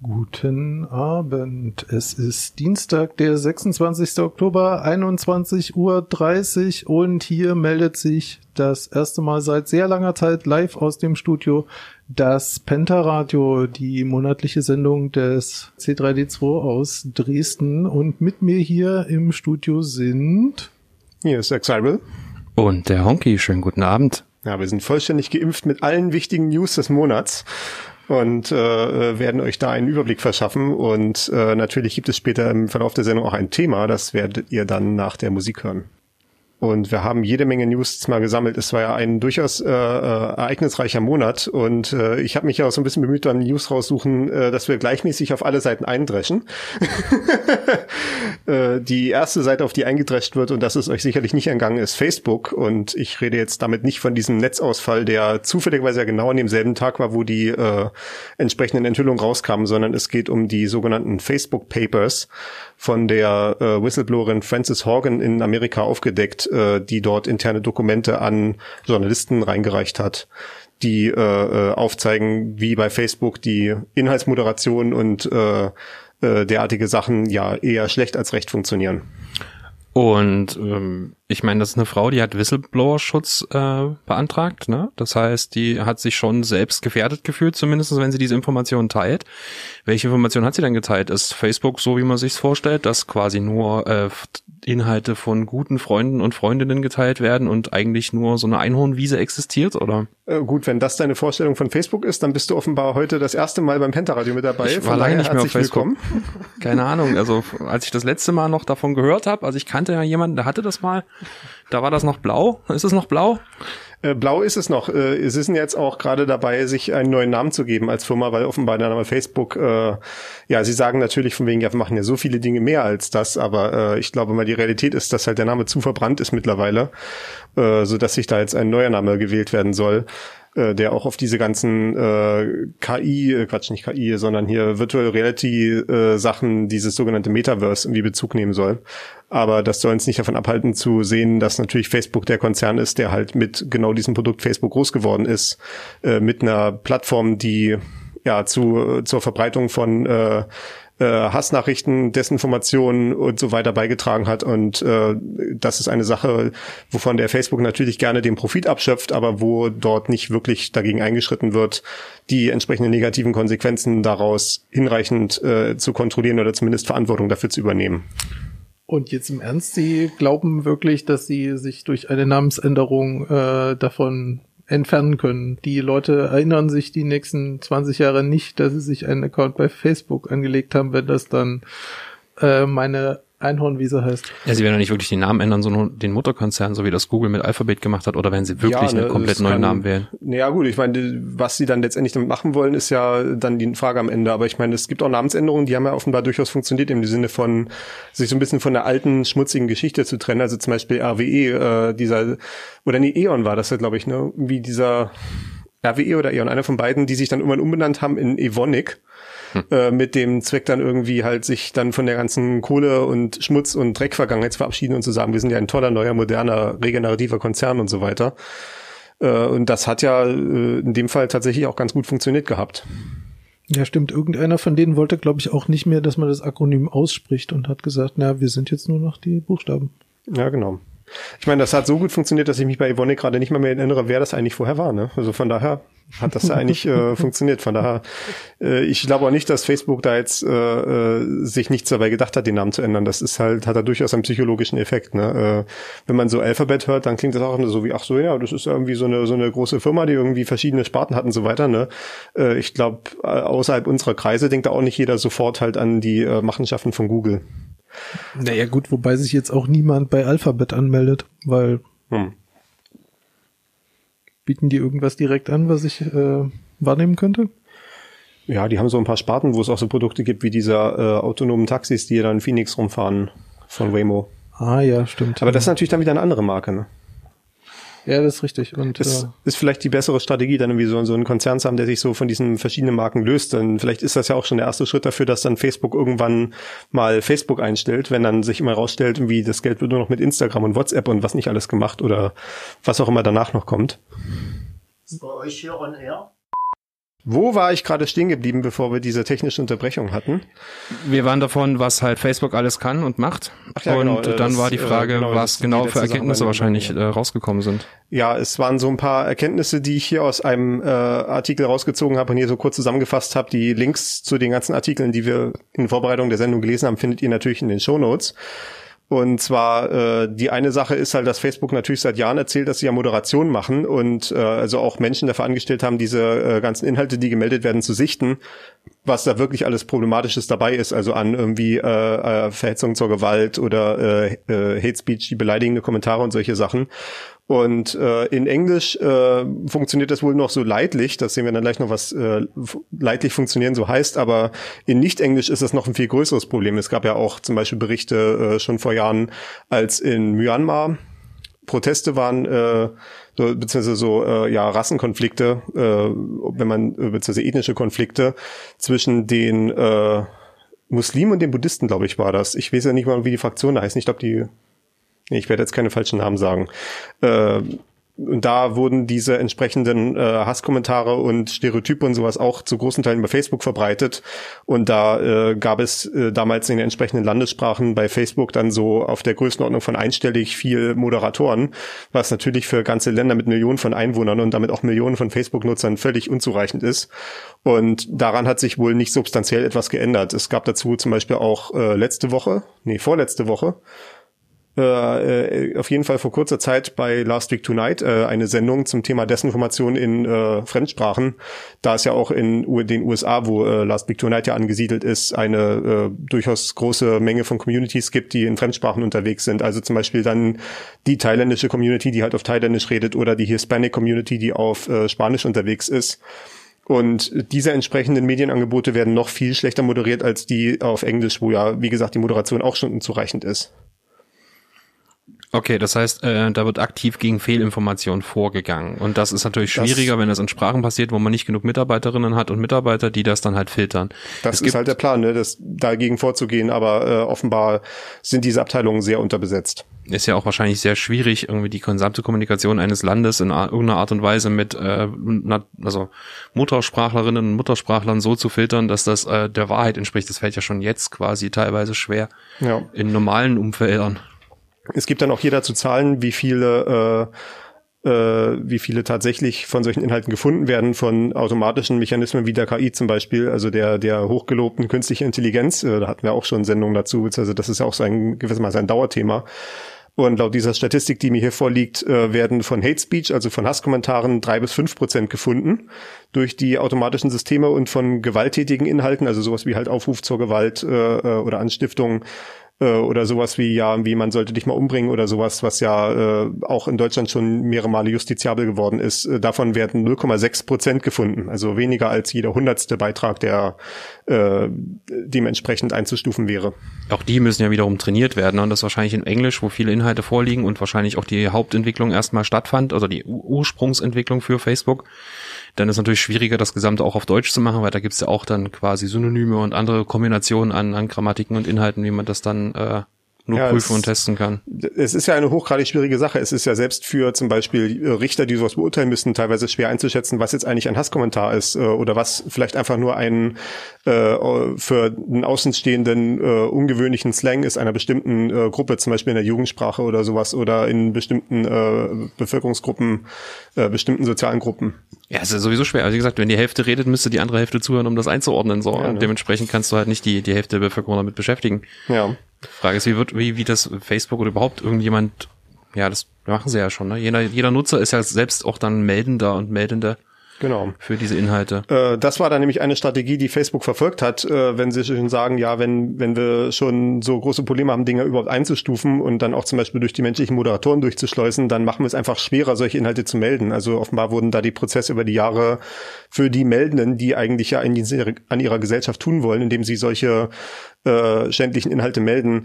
Guten Abend. Es ist Dienstag, der 26. Oktober, 21.30 Uhr und hier meldet sich das erste Mal seit sehr langer Zeit live aus dem Studio das Pentaradio, die monatliche Sendung des C3D2 aus Dresden und mit mir hier im Studio sind hier ist Exibel und der Honky. Schönen guten Abend. Ja, wir sind vollständig geimpft mit allen wichtigen News des Monats und äh, werden euch da einen Überblick verschaffen. Und äh, natürlich gibt es später im Verlauf der Sendung auch ein Thema, das werdet ihr dann nach der Musik hören. Und wir haben jede Menge News mal gesammelt. Es war ja ein durchaus äh, äh, ereignisreicher Monat und äh, ich habe mich ja auch so ein bisschen bemüht beim News raussuchen, äh, dass wir gleichmäßig auf alle Seiten eindreschen. äh, die erste Seite, auf die eingedrescht wird und das ist euch sicherlich nicht entgangen, ist Facebook. Und ich rede jetzt damit nicht von diesem Netzausfall, der zufälligerweise ja genau an demselben Tag war, wo die äh, entsprechenden Enthüllungen rauskamen, sondern es geht um die sogenannten Facebook Papers von der äh, Whistleblowerin Frances Horgan in Amerika aufgedeckt, äh, die dort interne Dokumente an Journalisten reingereicht hat, die äh, äh, aufzeigen, wie bei Facebook die Inhaltsmoderation und äh, äh, derartige Sachen ja eher schlecht als recht funktionieren. Und ähm, ich meine, das ist eine Frau, die hat Whistleblower-Schutz äh, beantragt. Ne? Das heißt, die hat sich schon selbst gefährdet gefühlt, zumindest wenn sie diese Informationen teilt. Welche Informationen hat sie denn geteilt? Ist Facebook so, wie man sich vorstellt, dass quasi nur äh, Inhalte von guten Freunden und Freundinnen geteilt werden und eigentlich nur so eine Einhornwiese existiert, oder? Äh, gut, wenn das deine Vorstellung von Facebook ist, dann bist du offenbar heute das erste Mal beim Pentaradio mit dabei. Ich war lange nicht mehr auf Facebook. Willkommen. Keine Ahnung, also als ich das letzte Mal noch davon gehört habe, also ich kannte ja jemanden, der hatte das mal, da war das noch blau. Ist es noch blau? Äh, blau ist es noch. Äh, sie sind jetzt auch gerade dabei, sich einen neuen Namen zu geben als Firma, weil offenbar der Name Facebook, äh, ja, sie sagen natürlich von wegen, ja, wir machen ja so viele Dinge mehr als das, aber äh, ich glaube mal, die Realität ist, dass halt der Name zu verbrannt ist mittlerweile, äh, so dass sich da jetzt ein neuer Name gewählt werden soll äh, der auch auf diese ganzen äh, KI, äh, Quatsch, nicht KI, sondern hier Virtual Reality äh, Sachen, dieses sogenannte Metaverse irgendwie Bezug nehmen soll. Aber das soll uns nicht davon abhalten zu sehen, dass natürlich Facebook der Konzern ist, der halt mit genau diesem Produkt Facebook groß geworden ist, äh, mit einer Plattform, die ja zu zur Verbreitung von äh, äh, Hassnachrichten, Desinformationen und so weiter beigetragen hat. Und äh, das ist eine Sache, wovon der Facebook natürlich gerne den Profit abschöpft, aber wo dort nicht wirklich dagegen eingeschritten wird, die entsprechenden negativen Konsequenzen daraus hinreichend äh, zu kontrollieren oder zumindest Verantwortung dafür zu übernehmen. Und jetzt im Ernst, Sie glauben wirklich, dass Sie sich durch eine Namensänderung äh, davon entfernen können. Die Leute erinnern sich die nächsten 20 Jahre nicht, dass sie sich einen Account bei Facebook angelegt haben, wenn das dann äh, meine Einhornwiese heißt. Ja, sie werden ja nicht wirklich den Namen ändern, sondern den Mutterkonzern, so wie das Google mit Alphabet gemacht hat, oder werden sie wirklich ja, ne, einen komplett neuen kann, Namen wählen? Naja gut, ich meine, was sie dann letztendlich damit machen wollen, ist ja dann die Frage am Ende. Aber ich meine, es gibt auch Namensänderungen, die haben ja offenbar durchaus funktioniert, im Sinne von sich so ein bisschen von der alten, schmutzigen Geschichte zu trennen. Also zum Beispiel RWE, äh, dieser, oder nee, E.ON war das ja, glaube ich, ne? Wie dieser RWE oder E.ON, einer von beiden, die sich dann irgendwann umbenannt haben in Evonik hm. äh, mit dem Zweck dann irgendwie halt sich dann von der ganzen Kohle und Schmutz und Dreckvergangenheit zu verabschieden und zu sagen, wir sind ja ein toller, neuer, moderner, regenerativer Konzern und so weiter. Äh, und das hat ja äh, in dem Fall tatsächlich auch ganz gut funktioniert gehabt. Ja, stimmt. Irgendeiner von denen wollte, glaube ich, auch nicht mehr, dass man das Akronym ausspricht und hat gesagt, na, wir sind jetzt nur noch die Buchstaben. Ja, genau. Ich meine, das hat so gut funktioniert, dass ich mich bei Yvonne gerade nicht mal mehr erinnere, wer das eigentlich vorher war. Ne? Also von daher hat das ja eigentlich äh, funktioniert. Von daher, äh, ich glaube auch nicht, dass Facebook da jetzt äh, äh, sich nichts dabei gedacht hat, den Namen zu ändern. Das ist halt, hat da durchaus einen psychologischen Effekt. Ne? Äh, wenn man so Alphabet hört, dann klingt das auch so wie, ach so, ja, das ist irgendwie so eine so eine große Firma, die irgendwie verschiedene Sparten hat und so weiter. Ne? Äh, ich glaube, außerhalb unserer Kreise denkt da auch nicht jeder sofort halt an die äh, Machenschaften von Google. Naja gut, wobei sich jetzt auch niemand bei Alphabet anmeldet, weil hm. bieten die irgendwas direkt an, was ich äh, wahrnehmen könnte? Ja, die haben so ein paar Sparten, wo es auch so Produkte gibt wie dieser äh, autonomen Taxis, die dann in Phoenix rumfahren von Waymo. Ah ja, stimmt. Aber das ist natürlich dann wieder eine andere Marke, ne? Ja, das ist richtig. Und das ja. ist vielleicht die bessere Strategie, dann irgendwie so, so einen Konzern zu haben, der sich so von diesen verschiedenen Marken löst. Dann vielleicht ist das ja auch schon der erste Schritt dafür, dass dann Facebook irgendwann mal Facebook einstellt, wenn dann sich immer rausstellt, irgendwie das Geld wird nur noch mit Instagram und WhatsApp und was nicht alles gemacht oder was auch immer danach noch kommt. Ist bei euch hier on air? Wo war ich gerade stehen geblieben, bevor wir diese technische Unterbrechung hatten? Wir waren davon, was halt Facebook alles kann und macht. Ach ja, und genau, dann das, war die äh, Frage, genau, was genau für Erkenntnisse wahrscheinlich äh, rausgekommen sind. Ja, es waren so ein paar Erkenntnisse, die ich hier aus einem äh, Artikel rausgezogen habe und hier so kurz zusammengefasst habe. Die Links zu den ganzen Artikeln, die wir in Vorbereitung der Sendung gelesen haben, findet ihr natürlich in den Shownotes. Und zwar äh, die eine Sache ist halt, dass Facebook natürlich seit Jahren erzählt, dass sie ja Moderation machen und äh, also auch Menschen dafür angestellt haben, diese äh, ganzen Inhalte, die gemeldet werden, zu sichten, was da wirklich alles Problematisches dabei ist, also an irgendwie äh, äh, Verhetzung zur Gewalt oder äh, äh, Hate Speech, die beleidigende Kommentare und solche Sachen. Und äh, in Englisch äh, funktioniert das wohl noch so leidlich, das sehen wir dann gleich noch, was äh, leidlich funktionieren so heißt, aber in Nicht-Englisch ist das noch ein viel größeres Problem. Es gab ja auch zum Beispiel Berichte äh, schon vor Jahren, als in Myanmar Proteste waren, äh, so, beziehungsweise so äh, ja Rassenkonflikte, äh, wenn man äh, beziehungsweise ethnische Konflikte zwischen den äh, Muslimen und den Buddhisten, glaube ich, war das. Ich weiß ja nicht mal, wie die Fraktion da heißt. Ich glaube, die ich werde jetzt keine falschen Namen sagen. Äh, und da wurden diese entsprechenden äh, Hasskommentare und Stereotype und sowas auch zu großen Teilen bei Facebook verbreitet. Und da äh, gab es äh, damals in den entsprechenden Landessprachen bei Facebook dann so auf der Größenordnung von einstellig viel Moderatoren, was natürlich für ganze Länder mit Millionen von Einwohnern und damit auch Millionen von Facebook-Nutzern völlig unzureichend ist. Und daran hat sich wohl nicht substanziell etwas geändert. Es gab dazu zum Beispiel auch äh, letzte Woche, nee, vorletzte Woche, äh, äh, auf jeden Fall vor kurzer Zeit bei Last Week Tonight äh, eine Sendung zum Thema Desinformation in äh, Fremdsprachen. Da es ja auch in den USA, wo äh, Last Week Tonight ja angesiedelt ist, eine äh, durchaus große Menge von Communities gibt, die in Fremdsprachen unterwegs sind. Also zum Beispiel dann die thailändische Community, die halt auf Thailändisch redet, oder die Hispanic Community, die auf äh, Spanisch unterwegs ist. Und diese entsprechenden Medienangebote werden noch viel schlechter moderiert als die auf Englisch, wo ja, wie gesagt, die Moderation auch schon unzureichend ist. Okay, das heißt, äh, da wird aktiv gegen Fehlinformationen vorgegangen. Und das ist natürlich Das- schwieriger, wenn das in Sprachen passiert, wo man nicht genug Mitarbeiterinnen hat und Mitarbeiter, die das dann halt filtern. Das Es ist halt der Plan, ne, das dagegen vorzugehen, aber äh, offenbar sind diese Abteilungen sehr unterbesetzt. ist ja auch wahrscheinlich sehr schwierig, irgendwie die gesamte Kommunikation eines Landes in irgendeiner Art und Weise mit äh, also Muttersprachlerinnen und Muttersprachlern so zu filtern, dass das äh, der Wahrheit entspricht. Das fällt ja schon jetzt quasi teilweise schwer Ja. in normalen Umfeldern. Es gibt dann auch hier dazu Zahlen, wie viele äh, äh, wie viele tatsächlich von solchen Inhalten gefunden werden von automatischen Mechanismen wie der KI zum Beispiel, also der der hochgelobten künstlichen Intelligenz. Äh, da hatten wir auch schon Sendungen dazu, also das ist ja auch so ein gewissermaßen ein Dauerthema. Und laut dieser Statistik, die mir hier vorliegt, äh, werden von Hate Speech, also von Hasskommentaren, drei bis fünf Prozent gefunden durch die automatischen Systeme und von gewalttätigen Inhalten, also sowas wie halt Aufruf zur Gewalt äh, oder Anstiftung äh, oder sowas wie ja, wie man sollte dich mal umbringen oder sowas, was ja äh, auch in Deutschland schon mehrere Male justiziabel geworden ist. Äh, davon werden 0,6 Prozent gefunden, also weniger als jeder hundertste Beitrag, der äh, dementsprechend einzustufen wäre. Auch die müssen ja wiederum trainiert werden und das wahrscheinlich in Englisch, wo viele Inhalte vorliegen und wahrscheinlich auch die Hauptentwicklung erstmal stattfand, also die Ursprungsentwicklung für Facebook. Dann ist natürlich schwieriger, das Gesamte auch auf Deutsch zu machen, weil da gibt's ja auch dann quasi Synonyme und andere Kombinationen an, an Grammatiken und Inhalten, wie man das dann äh, nur Ja, prüfen es- und testen kann. es ist ja eine hochgradig schwierige Sache. Es ist ja selbst für zum Beispiel Richter, die sowas beurteilen müssten, teilweise schwer einzuschätzen, was jetzt eigentlich ein Hasskommentar ist äh, oder was vielleicht einfach nur ein äh, für einen Außenstehenden äh, ungewöhnlichen Slang ist einer bestimmten äh, Gruppe, zum Beispiel in der Jugendsprache oder sowas oder in bestimmten äh, Bevölkerungsgruppen, äh, bestimmten sozialen Gruppen. Ja, es ist sowieso schwer. Also wie gesagt, wenn die Hälfte redet, müsste die andere Hälfte zuhören, um das einzuordnen. So. Ja, und ne? dementsprechend kannst du halt nicht die, die Hälfte der Bevölkerung damit beschäftigen. Ja. Frage ist, wie wird, wie, wie das Facebook oder überhaupt irgendjemand, ja, das machen sie ja schon, ne? Jeder, jeder Nutzer ist ja selbst auch dann Meldender und Meldende Genau. für diese Inhalte. Äh, das war dann nämlich eine Strategie, die Facebook verfolgt hat, äh, wenn sie schon sagen, ja, wenn, wenn wir schon so große Probleme haben, Dinge überhaupt einzustufen und dann auch zum Beispiel durch die menschlichen Moderatoren durchzuschleusen, dann machen wir es einfach schwerer, solche Inhalte zu melden. Also offenbar wurden da die Prozesse über die Jahre für die Meldenden, die eigentlich ja in diese, an ihrer Gesellschaft tun wollen, indem sie solche äh, schändlichen Inhalte melden,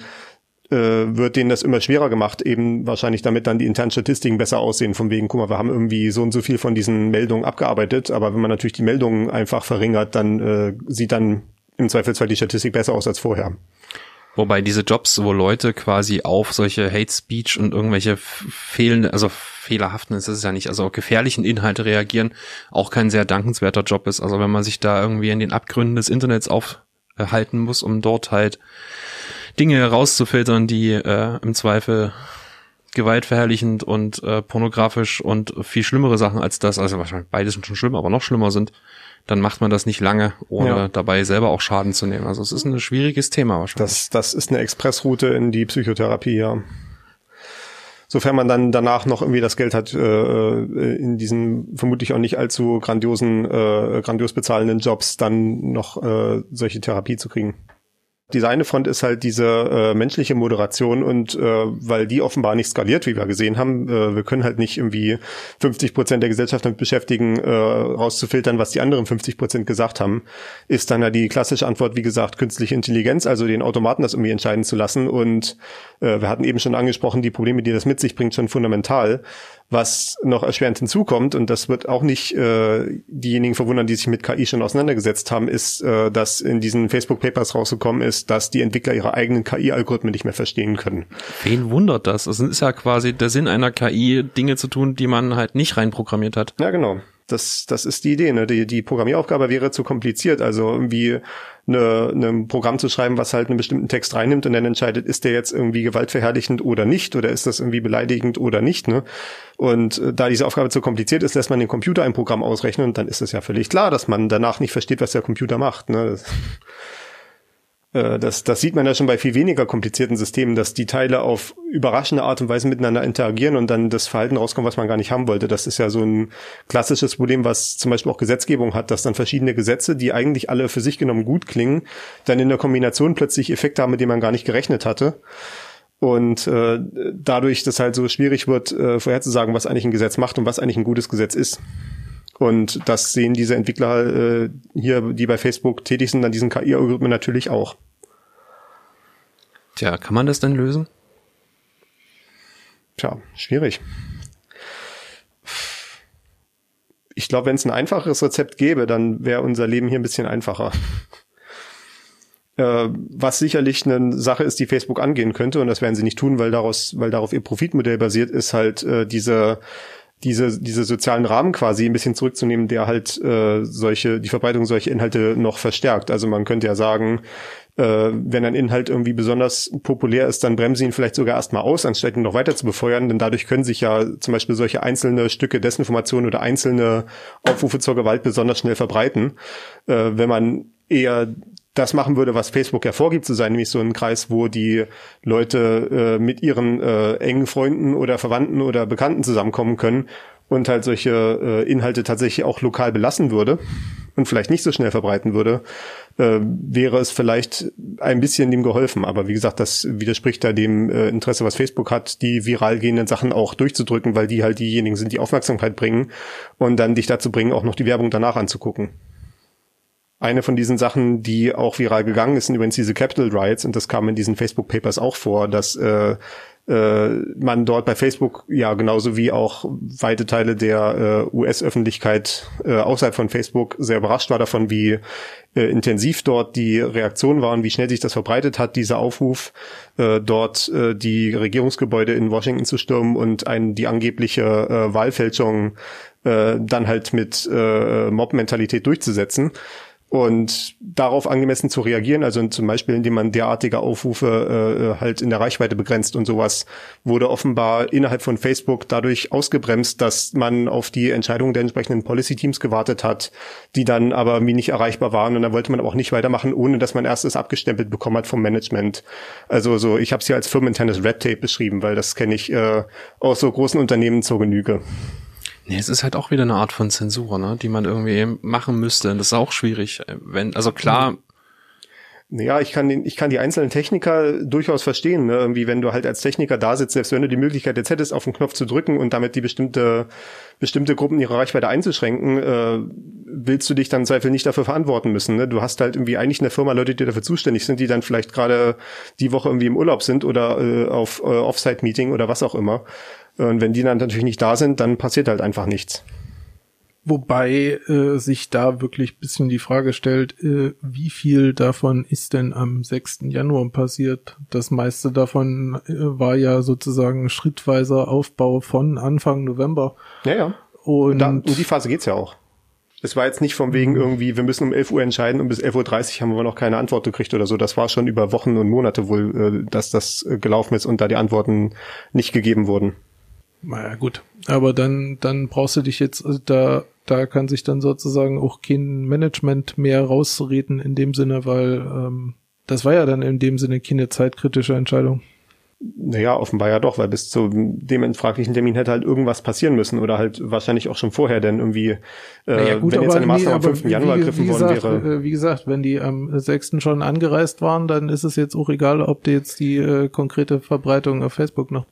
äh, wird denen das immer schwerer gemacht, eben wahrscheinlich damit dann die internen Statistiken besser aussehen, von wegen, guck mal, wir haben irgendwie so und so viel von diesen Meldungen abgearbeitet, aber wenn man natürlich die Meldungen einfach verringert, dann äh, sieht dann im Zweifelsfall die Statistik besser aus als vorher. Wobei diese Jobs, wo Leute quasi auf solche Hate Speech und irgendwelche fehlende, also fehlerhaften ist es ja nicht, also gefährlichen Inhalte reagieren, auch kein sehr dankenswerter Job ist. Also wenn man sich da irgendwie in den Abgründen des Internets aufhalten muss, um dort halt Dinge herauszufiltern, die äh, im Zweifel gewaltverherrlichend und äh, pornografisch und viel schlimmere Sachen als das, also wahrscheinlich beides sind schon schlimm, aber noch schlimmer sind, dann macht man das nicht lange, ohne ja. dabei selber auch Schaden zu nehmen. Also es ist ein schwieriges Thema wahrscheinlich. Das, das ist eine Expressroute in die Psychotherapie, ja. Sofern man dann danach noch irgendwie das Geld hat, äh, in diesen vermutlich auch nicht allzu grandiosen, äh, grandios bezahlenden Jobs dann noch äh, solche Therapie zu kriegen. Diese eine Front ist halt diese äh, menschliche Moderation und äh, weil die offenbar nicht skaliert, wie wir gesehen haben, äh, wir können halt nicht irgendwie 50 Prozent der Gesellschaft damit beschäftigen, äh, rauszufiltern, was die anderen 50 Prozent gesagt haben, ist dann ja die klassische Antwort, wie gesagt, künstliche Intelligenz, also den Automaten das irgendwie entscheiden zu lassen. Und äh, wir hatten eben schon angesprochen, die Probleme, die das mit sich bringt, schon fundamental. Was noch erschwerend hinzukommt, und das wird auch nicht äh, diejenigen verwundern, die sich mit KI schon auseinandergesetzt haben, ist, äh, dass in diesen Facebook-Papers rausgekommen ist, dass die Entwickler ihre eigenen KI-Algorithmen nicht mehr verstehen können. Wen wundert das? Es ist ja quasi der Sinn einer KI, Dinge zu tun, die man halt nicht reinprogrammiert hat. Ja, genau. Das, das ist die Idee. Ne? Die, die Programmieraufgabe wäre zu kompliziert. Also irgendwie eine, eine Programm zu schreiben, was halt einen bestimmten Text reinnimmt und dann entscheidet, ist der jetzt irgendwie gewaltverherrlichend oder nicht oder ist das irgendwie beleidigend oder nicht. Ne? Und äh, da diese Aufgabe zu kompliziert ist, lässt man den Computer ein Programm ausrechnen und dann ist es ja völlig klar, dass man danach nicht versteht, was der Computer macht. Ne? Das, äh, das, das sieht man ja schon bei viel weniger komplizierten Systemen, dass die Teile auf überraschende Art und Weise miteinander interagieren und dann das Verhalten rauskommt, was man gar nicht haben wollte. Das ist ja so ein klassisches Problem, was zum Beispiel auch Gesetzgebung hat, dass dann verschiedene Gesetze, die eigentlich alle für sich genommen gut klingen, dann in der Kombination plötzlich Effekte haben, mit denen man gar nicht gerechnet hatte. Und äh, dadurch, dass halt so schwierig wird, äh, vorherzusagen, was eigentlich ein Gesetz macht und was eigentlich ein gutes Gesetz ist. Und das sehen diese Entwickler äh, hier, die bei Facebook tätig sind, an diesen KI-Algorithmen natürlich auch. Tja, kann man das denn lösen? Tja, schwierig. Ich glaube, wenn es ein einfaches Rezept gäbe, dann wäre unser Leben hier ein bisschen einfacher. Äh, was sicherlich eine Sache ist, die Facebook angehen könnte, und das werden sie nicht tun, weil daraus, weil darauf ihr Profitmodell basiert, ist halt äh, diese diese, diese sozialen Rahmen quasi ein bisschen zurückzunehmen, der halt äh, solche, die Verbreitung solcher Inhalte noch verstärkt. Also man könnte ja sagen, äh, wenn ein Inhalt irgendwie besonders populär ist, dann bremsen ihn vielleicht sogar erstmal aus, anstatt ihn noch weiter zu befeuern, denn dadurch können sich ja zum Beispiel solche einzelne Stücke Desinformation oder einzelne Aufrufe zur Gewalt besonders schnell verbreiten. Äh, wenn man eher das machen würde, was Facebook ja vorgibt zu sein, nämlich so ein Kreis, wo die Leute äh, mit ihren äh, engen Freunden oder Verwandten oder Bekannten zusammenkommen können und halt solche äh, Inhalte tatsächlich auch lokal belassen würde und vielleicht nicht so schnell verbreiten würde, äh, wäre es vielleicht ein bisschen dem geholfen. Aber wie gesagt, das widerspricht da dem äh, Interesse, was Facebook hat, die viral gehenden Sachen auch durchzudrücken, weil die halt diejenigen sind, die Aufmerksamkeit bringen und dann dich dazu bringen, auch noch die Werbung danach anzugucken. Eine von diesen Sachen, die auch viral gegangen ist, sind übrigens diese Capital Riots und das kam in diesen Facebook Papers auch vor, dass äh, äh, man dort bei Facebook ja genauso wie auch weite Teile der äh, US-Öffentlichkeit äh, außerhalb von Facebook sehr überrascht war davon, wie äh, intensiv dort die Reaktionen waren, wie schnell sich das verbreitet hat, dieser Aufruf, äh, dort äh, die Regierungsgebäude in Washington zu stürmen und ein, die angebliche äh, Wahlfälschung äh, dann halt mit äh, Mob-Mentalität durchzusetzen und darauf angemessen zu reagieren, also zum Beispiel indem man derartige Aufrufe äh, halt in der Reichweite begrenzt und sowas, wurde offenbar innerhalb von Facebook dadurch ausgebremst, dass man auf die Entscheidungen der entsprechenden Policy-Teams gewartet hat, die dann aber irgendwie nicht erreichbar waren und dann wollte man aber auch nicht weitermachen, ohne dass man erst es abgestempelt bekommen hat vom Management. Also so, ich habe es hier als firmeninternes Red Tape beschrieben, weil das kenne ich äh, aus so großen Unternehmen zur Genüge. Nee, es ist halt auch wieder eine Art von Zensur, ne, die man irgendwie machen müsste. Das ist auch schwierig. Wenn, also klar. Ja, ich kann, den, ich kann die einzelnen Techniker durchaus verstehen. Ne? Irgendwie, wenn du halt als Techniker da sitzt, selbst wenn du die Möglichkeit jetzt hättest, auf den Knopf zu drücken und damit die bestimmte, bestimmte Gruppen ihre Reichweite einzuschränken, äh, willst du dich dann im Zweifel nicht dafür verantworten müssen. Ne? Du hast halt irgendwie eigentlich in der Firma Leute, die dafür zuständig sind, die dann vielleicht gerade die Woche irgendwie im Urlaub sind oder äh, auf äh, Offsite-Meeting oder was auch immer. Und wenn die dann natürlich nicht da sind, dann passiert halt einfach nichts. Wobei äh, sich da wirklich bisschen die Frage stellt, äh, wie viel davon ist denn am 6. Januar passiert? Das meiste davon äh, war ja sozusagen schrittweiser Aufbau von Anfang November. Ja, ja. Und da, um die Phase geht's ja auch. Es war jetzt nicht von wegen irgendwie, wir müssen um 11 Uhr entscheiden und bis 11.30 Uhr haben wir noch keine Antwort gekriegt oder so. Das war schon über Wochen und Monate wohl, äh, dass das äh, gelaufen ist und da die Antworten nicht gegeben wurden. Naja, gut. Aber dann, dann brauchst du dich jetzt also da da kann sich dann sozusagen auch kein Management mehr rausreden in dem Sinne, weil ähm, das war ja dann in dem Sinne keine zeitkritische Entscheidung. Naja, offenbar ja doch, weil bis zu dem fraglichen Termin hätte halt irgendwas passieren müssen oder halt wahrscheinlich auch schon vorher, denn irgendwie, äh, naja, gut, wenn jetzt eine Maßnahme nee, am 5. Januar ergriffen worden wäre. Äh, wie gesagt, wenn die am 6. schon angereist waren, dann ist es jetzt auch egal, ob die jetzt die äh, konkrete Verbreitung auf Facebook noch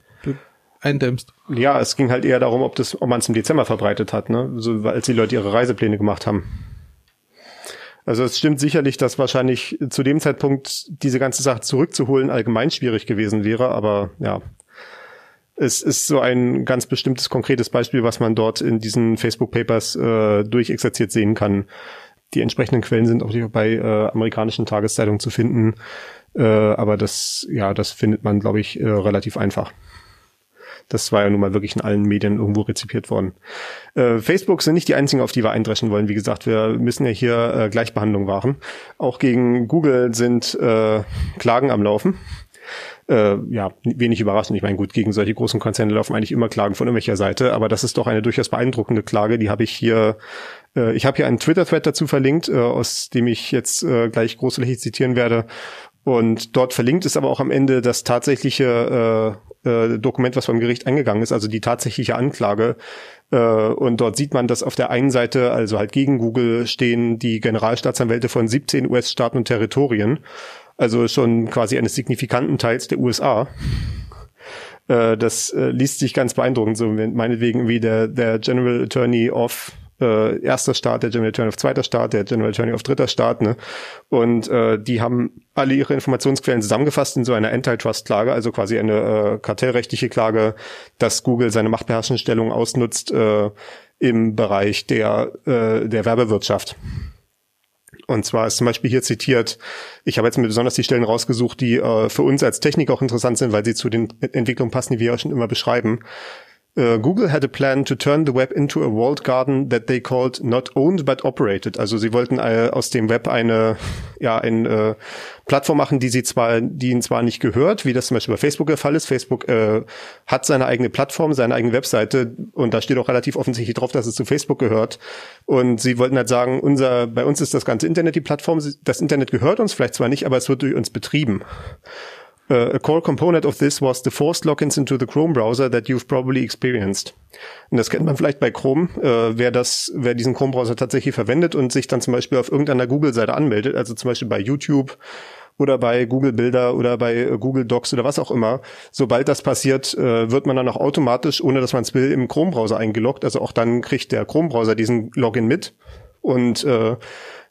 eindämmst. Ja, es ging halt eher darum, ob das, ob man es im Dezember verbreitet hat, ne? So, als die Leute ihre Reisepläne gemacht haben. Also es stimmt sicherlich, dass wahrscheinlich zu dem Zeitpunkt diese ganze Sache zurückzuholen allgemein schwierig gewesen wäre, aber ja. Es ist so ein ganz bestimmtes konkretes Beispiel, was man dort in diesen Facebook Papers äh, durchexerziert sehen kann. Die entsprechenden Quellen sind auch bei äh, amerikanischen Tageszeitungen zu finden, äh, aber das ja, das findet man, glaube ich, äh, relativ einfach. Das war ja nun mal wirklich in allen Medien irgendwo rezipiert worden. Äh, Facebook sind nicht die einzigen, auf die wir eindreschen wollen. Wie gesagt, wir müssen ja hier äh, Gleichbehandlung wahren. Auch gegen Google sind äh, Klagen am Laufen. Äh, ja, wenig überraschend. Ich meine, gut, gegen solche großen Konzerne laufen eigentlich immer Klagen von irgendwelcher Seite, aber das ist doch eine durchaus beeindruckende Klage. Die habe ich hier, äh, ich habe hier einen Twitter-Thread dazu verlinkt, äh, aus dem ich jetzt äh, gleich großflächig zitieren werde. Und dort verlinkt ist aber auch am Ende das tatsächliche äh, äh, Dokument, was vom Gericht eingegangen ist, also die tatsächliche Anklage. Äh, und dort sieht man, dass auf der einen Seite, also halt gegen Google, stehen die Generalstaatsanwälte von 17 US-Staaten und Territorien, also schon quasi eines signifikanten Teils der USA. Äh, das äh, liest sich ganz beeindruckend, so meinetwegen wie der, der General Attorney of äh, erster Staat, der General auf zweiter Staat, der General auf dritter Staat, ne? Und äh, die haben alle ihre Informationsquellen zusammengefasst in so einer Antitrust-Klage, also quasi eine äh, kartellrechtliche Klage, dass Google seine machtbeherrschende Stellung ausnutzt äh, im Bereich der, äh, der Werbewirtschaft. Und zwar ist zum Beispiel hier zitiert, ich habe jetzt mir besonders die Stellen rausgesucht, die äh, für uns als Technik auch interessant sind, weil sie zu den Entwicklungen passen, die wir ja schon immer beschreiben. Uh, Google had a plan to turn the web into a walled garden that they called not owned but operated. Also sie wollten äh, aus dem Web eine ja eine äh, Plattform machen, die sie zwar die ihnen zwar nicht gehört, wie das zum Beispiel bei Facebook der Fall ist. Facebook äh, hat seine eigene Plattform, seine eigene Webseite und da steht auch relativ offensichtlich drauf, dass es zu Facebook gehört. Und sie wollten halt sagen, unser bei uns ist das ganze Internet die Plattform. Das Internet gehört uns vielleicht zwar nicht, aber es wird durch uns betrieben. Uh, a core component of this was the forced logins into the Chrome browser that you've probably experienced. Und das kennt man vielleicht bei Chrome, äh, wer das, wer diesen Chrome-Browser tatsächlich verwendet und sich dann zum Beispiel auf irgendeiner Google-Seite anmeldet, also zum Beispiel bei YouTube oder bei Google Bilder oder bei äh, Google Docs oder was auch immer. Sobald das passiert, wird man dann auch automatisch, ohne dass man es will, im Chrome-Browser eingeloggt. Also auch dann kriegt der Chrome-Browser diesen Login mit und äh,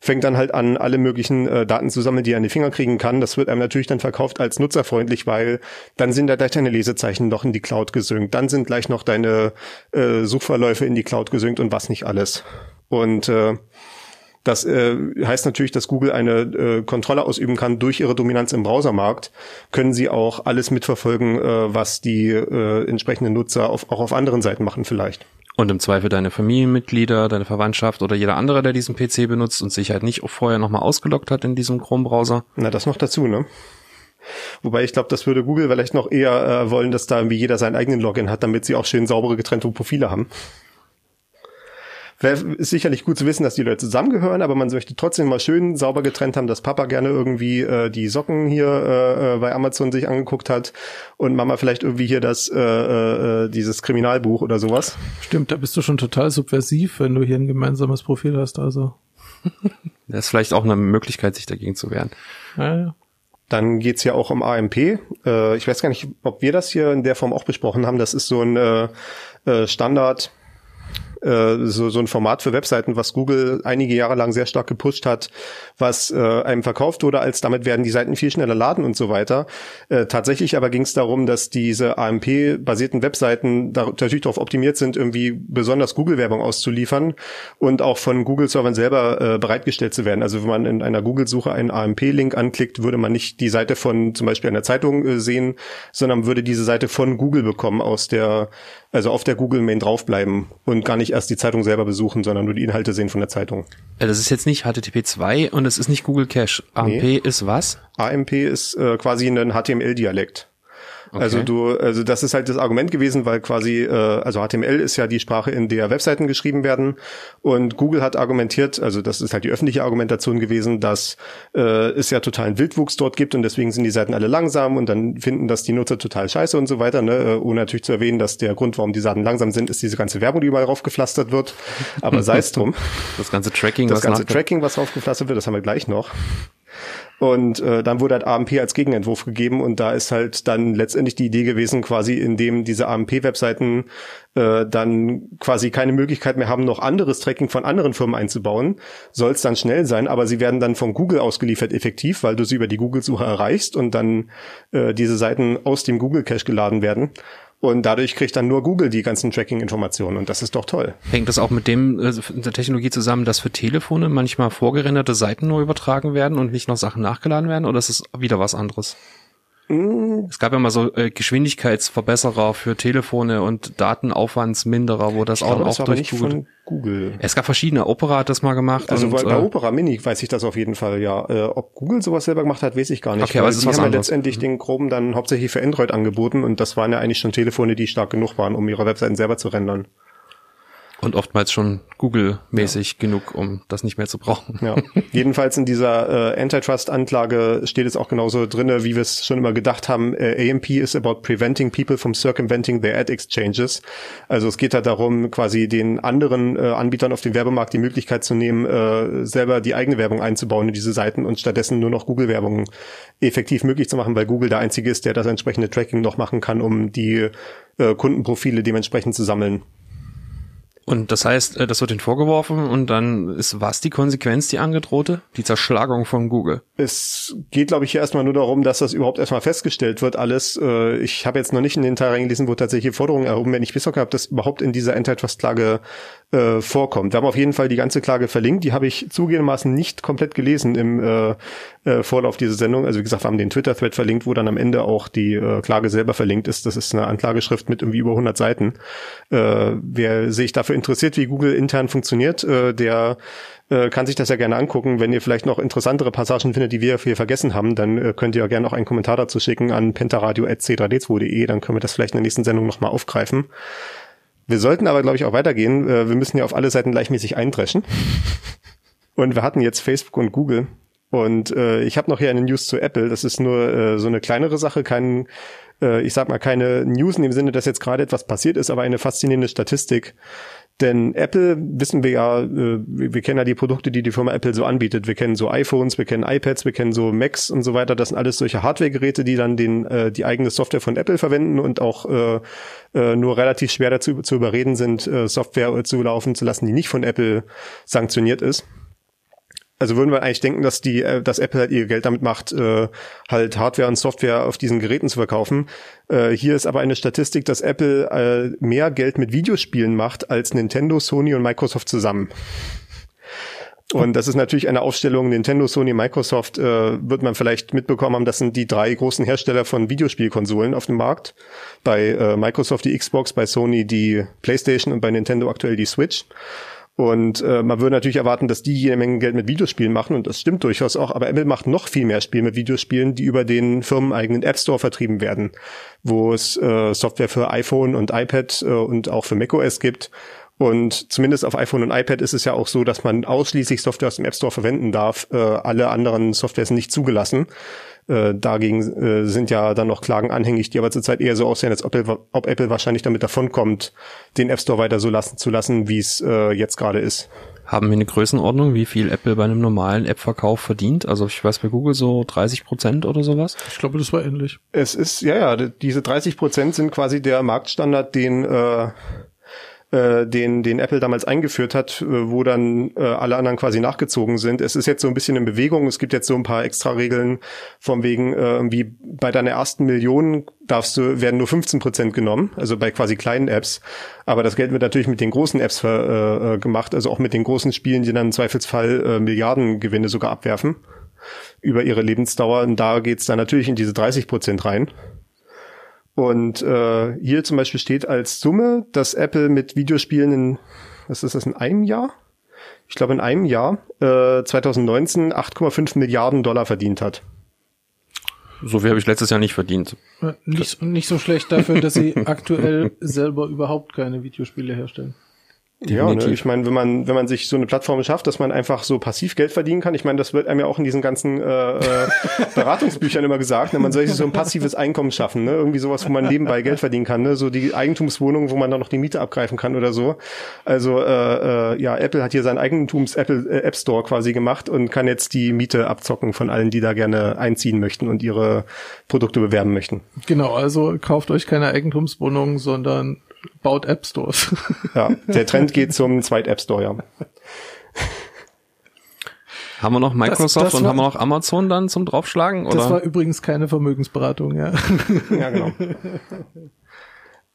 fängt dann halt an, alle möglichen äh, Daten zu sammeln, die er an die Finger kriegen kann. Das wird einem natürlich dann verkauft als nutzerfreundlich, weil dann sind da gleich deine Lesezeichen noch in die Cloud gesynkt, dann sind gleich noch deine äh, Suchverläufe in die Cloud gesynkt und was nicht alles. Und äh, das äh, heißt natürlich, dass Google eine äh, Kontrolle ausüben kann durch ihre Dominanz im Browsermarkt. Können sie auch alles mitverfolgen, äh, was die äh, entsprechenden Nutzer auf, auch auf anderen Seiten machen vielleicht. Und im Zweifel deine Familienmitglieder, deine Verwandtschaft oder jeder andere, der diesen PC benutzt und sich halt nicht vorher nochmal ausgeloggt hat in diesem Chrome-Browser. Na, das noch dazu, ne? Wobei ich glaube, das würde Google vielleicht noch eher äh, wollen, dass da irgendwie jeder seinen eigenen Login hat, damit sie auch schön saubere getrennte Profile haben. Wäre sicherlich gut zu wissen, dass die Leute zusammengehören, aber man möchte trotzdem mal schön sauber getrennt haben, dass Papa gerne irgendwie äh, die Socken hier äh, äh, bei Amazon sich angeguckt hat und Mama vielleicht irgendwie hier das äh, äh, dieses Kriminalbuch oder sowas. Stimmt, da bist du schon total subversiv, wenn du hier ein gemeinsames Profil hast, also. das ist vielleicht auch eine Möglichkeit, sich dagegen zu wehren. Ja, ja. Dann geht's ja auch um AMP. Äh, ich weiß gar nicht, ob wir das hier in der Form auch besprochen haben. Das ist so ein äh, äh Standard äh, so, so ein Format für Webseiten, was Google einige Jahre lang sehr stark gepusht hat, was äh, einem verkauft wurde, als damit werden die Seiten viel schneller laden und so weiter. Äh, tatsächlich aber ging es darum, dass diese AMP-basierten Webseiten da, natürlich darauf optimiert sind, irgendwie besonders Google-Werbung auszuliefern und auch von Google-Servern selber äh, bereitgestellt zu werden. Also wenn man in einer Google-Suche einen AMP-Link anklickt, würde man nicht die Seite von zum Beispiel einer Zeitung äh, sehen, sondern würde diese Seite von Google bekommen aus der also auf der Google Main draufbleiben und gar nicht erst die Zeitung selber besuchen, sondern nur die Inhalte sehen von der Zeitung. Das ist jetzt nicht HTTP 2 und es ist nicht Google Cache. AMP nee. ist was? AMP ist äh, quasi ein HTML-Dialekt. Okay. Also du, also das ist halt das Argument gewesen, weil quasi, äh, also HTML ist ja die Sprache, in der Webseiten geschrieben werden. Und Google hat argumentiert, also das ist halt die öffentliche Argumentation gewesen, dass äh, es ja totalen Wildwuchs dort gibt und deswegen sind die Seiten alle langsam und dann finden das die Nutzer total scheiße und so weiter. Ne? Äh, ohne natürlich zu erwähnen, dass der Grund, warum die Seiten langsam sind, ist diese ganze Werbung, die überall raufgepflastert wird. Aber sei es drum. Das ganze Tracking, das ganze Tracking, was raufgepflastert wird, das haben wir gleich noch. Und äh, dann wurde halt AMP als Gegenentwurf gegeben und da ist halt dann letztendlich die Idee gewesen, quasi indem diese AMP-Webseiten äh, dann quasi keine Möglichkeit mehr haben, noch anderes Tracking von anderen Firmen einzubauen, soll es dann schnell sein, aber sie werden dann von Google ausgeliefert effektiv, weil du sie über die Google-Suche erreichst und dann äh, diese Seiten aus dem Google-Cache geladen werden. Und dadurch kriegt dann nur Google die ganzen Tracking-Informationen und das ist doch toll. Hängt das auch mit dem äh, der Technologie zusammen, dass für Telefone manchmal vorgerenderte Seiten nur übertragen werden und nicht noch Sachen nachgeladen werden oder ist es wieder was anderes? Mm. Es gab ja mal so äh, Geschwindigkeitsverbesserer für Telefone und Datenaufwandsminderer, wo das ich auch, glaube, auch das durch Google. Google. Es gab verschiedene. Opera hat das mal gemacht. Also und, bei, äh, Opera Mini weiß ich das auf jeden Fall, ja. Äh, ob Google sowas selber gemacht hat, weiß ich gar nicht. Okay, aber es ist was haben ja letztendlich mhm. den Chrome dann hauptsächlich für Android angeboten und das waren ja eigentlich schon Telefone, die stark genug waren, um ihre Webseiten selber zu rendern. Und oftmals schon Google-mäßig ja. genug, um das nicht mehr zu brauchen. Ja. Jedenfalls in dieser äh, Antitrust-Anklage steht es auch genauso drinne, wie wir es schon immer gedacht haben. Äh, AMP is about preventing people from circumventing their ad exchanges. Also es geht halt darum, quasi den anderen äh, Anbietern auf dem Werbemarkt die Möglichkeit zu nehmen, äh, selber die eigene Werbung einzubauen in diese Seiten und stattdessen nur noch Google-Werbung effektiv möglich zu machen, weil Google der einzige ist, der das entsprechende Tracking noch machen kann, um die äh, Kundenprofile dementsprechend zu sammeln. Und das heißt, äh, das wird ihnen vorgeworfen und dann ist was die Konsequenz, die angedrohte? Die Zerschlagung von Google. Es geht, glaube ich, hier erstmal nur darum, dass das überhaupt erstmal festgestellt wird, alles. Äh, ich habe jetzt noch nicht in den Teil reingelesen, wo tatsächlich Forderungen erhoben werden. Ich weiß auch gar überhaupt in dieser Antitrust-Klage äh, vorkommt. Wir haben auf jeden Fall die ganze Klage verlinkt. Die habe ich zugegebenermaßen nicht komplett gelesen im äh, äh, Vorlauf dieser Sendung. Also wie gesagt, wir haben den Twitter-Thread verlinkt, wo dann am Ende auch die äh, Klage selber verlinkt ist. Das ist eine Anklageschrift mit irgendwie über 100 Seiten. Äh, wer sich dafür interessiert, wie Google intern funktioniert, äh, der äh, kann sich das ja gerne angucken. Wenn ihr vielleicht noch interessantere Passagen findet, die wir hier vergessen haben, dann äh, könnt ihr ja gerne auch einen Kommentar dazu schicken an pentaradio.c3d2.de. Dann können wir das vielleicht in der nächsten Sendung nochmal aufgreifen. Wir sollten aber, glaube ich, auch weitergehen. Äh, wir müssen ja auf alle Seiten gleichmäßig eindreschen. Und wir hatten jetzt Facebook und Google. Und äh, ich habe noch hier eine News zu Apple. Das ist nur äh, so eine kleinere Sache, kein, äh, ich sag mal, keine News in dem Sinne, dass jetzt gerade etwas passiert ist, aber eine faszinierende Statistik. Denn Apple, wissen wir ja, äh, wir kennen ja die Produkte, die die Firma Apple so anbietet. Wir kennen so iPhones, wir kennen iPads, wir kennen so Macs und so weiter. Das sind alles solche Hardware-Geräte, die dann den, äh, die eigene Software von Apple verwenden und auch äh, äh, nur relativ schwer dazu zu überreden sind, äh, Software zu laufen zu lassen, die nicht von Apple sanktioniert ist also würden wir eigentlich denken, dass die, äh, dass Apple halt ihr Geld damit macht, äh, halt Hardware und Software auf diesen Geräten zu verkaufen. Äh, hier ist aber eine Statistik, dass Apple äh, mehr Geld mit Videospielen macht als Nintendo, Sony und Microsoft zusammen. Und das ist natürlich eine Aufstellung, Nintendo, Sony, Microsoft, äh, wird man vielleicht mitbekommen haben, das sind die drei großen Hersteller von Videospielkonsolen auf dem Markt. Bei äh, Microsoft die Xbox, bei Sony die PlayStation und bei Nintendo aktuell die Switch. Und äh, man würde natürlich erwarten, dass die jede Menge Geld mit Videospielen machen und das stimmt durchaus auch, aber Apple macht noch viel mehr Spiele mit Videospielen, die über den firmeneigenen App Store vertrieben werden, wo es äh, Software für iPhone und iPad äh, und auch für macOS gibt. Und zumindest auf iPhone und iPad ist es ja auch so, dass man ausschließlich Software aus dem App Store verwenden darf. Äh, alle anderen Softwares sind nicht zugelassen. Äh, dagegen äh, sind ja dann noch Klagen anhängig, die aber zurzeit eher so aussehen, als ob Apple, ob Apple wahrscheinlich damit davonkommt, den App Store weiter so lassen zu lassen, wie es äh, jetzt gerade ist. Haben wir eine Größenordnung, wie viel Apple bei einem normalen App-Verkauf verdient? Also ich weiß bei Google so 30 Prozent oder sowas? Ich glaube, das war ähnlich. Es ist, ja, ja, diese 30 Prozent sind quasi der Marktstandard, den äh, äh, den, den Apple damals eingeführt hat, äh, wo dann äh, alle anderen quasi nachgezogen sind. Es ist jetzt so ein bisschen in Bewegung. Es gibt jetzt so ein paar extra Regeln von wegen, äh, wie bei deiner ersten Million darfst du, werden nur 15 Prozent genommen, also bei quasi kleinen Apps. Aber das Geld wird natürlich mit den großen Apps äh, äh, gemacht, also auch mit den großen Spielen, die dann im Zweifelsfall äh, Milliardengewinne sogar abwerfen über ihre Lebensdauer. Und da geht's dann natürlich in diese 30 Prozent rein. Und äh, hier zum Beispiel steht als Summe, dass Apple mit Videospielen in, was ist das, in einem Jahr? Ich glaube in einem Jahr, äh, 2019, 8,5 Milliarden Dollar verdient hat. So viel habe ich letztes Jahr nicht verdient. Nicht, nicht so schlecht dafür, dass sie aktuell selber überhaupt keine Videospiele herstellen. Ja, ne, ich meine, wenn man wenn man sich so eine Plattform schafft, dass man einfach so passiv Geld verdienen kann, ich meine, das wird einem ja auch in diesen ganzen äh, äh, Beratungsbüchern immer gesagt, ne? man soll sich so ein passives Einkommen schaffen, ne? irgendwie sowas, wo man nebenbei Geld verdienen kann, ne? so die Eigentumswohnung, wo man dann noch die Miete abgreifen kann oder so. Also äh, äh, ja, Apple hat hier seinen Eigentums Apple äh, App Store quasi gemacht und kann jetzt die Miete abzocken von allen, die da gerne einziehen möchten und ihre Produkte bewerben möchten. Genau, also kauft euch keine Eigentumswohnung, sondern baut App Stores. Ja, der Trend geht zum Zweit-App Store, ja. Haben wir noch Microsoft das, das und war, haben wir noch Amazon dann zum draufschlagen? Oder? Das war übrigens keine Vermögensberatung, ja. Ja, genau.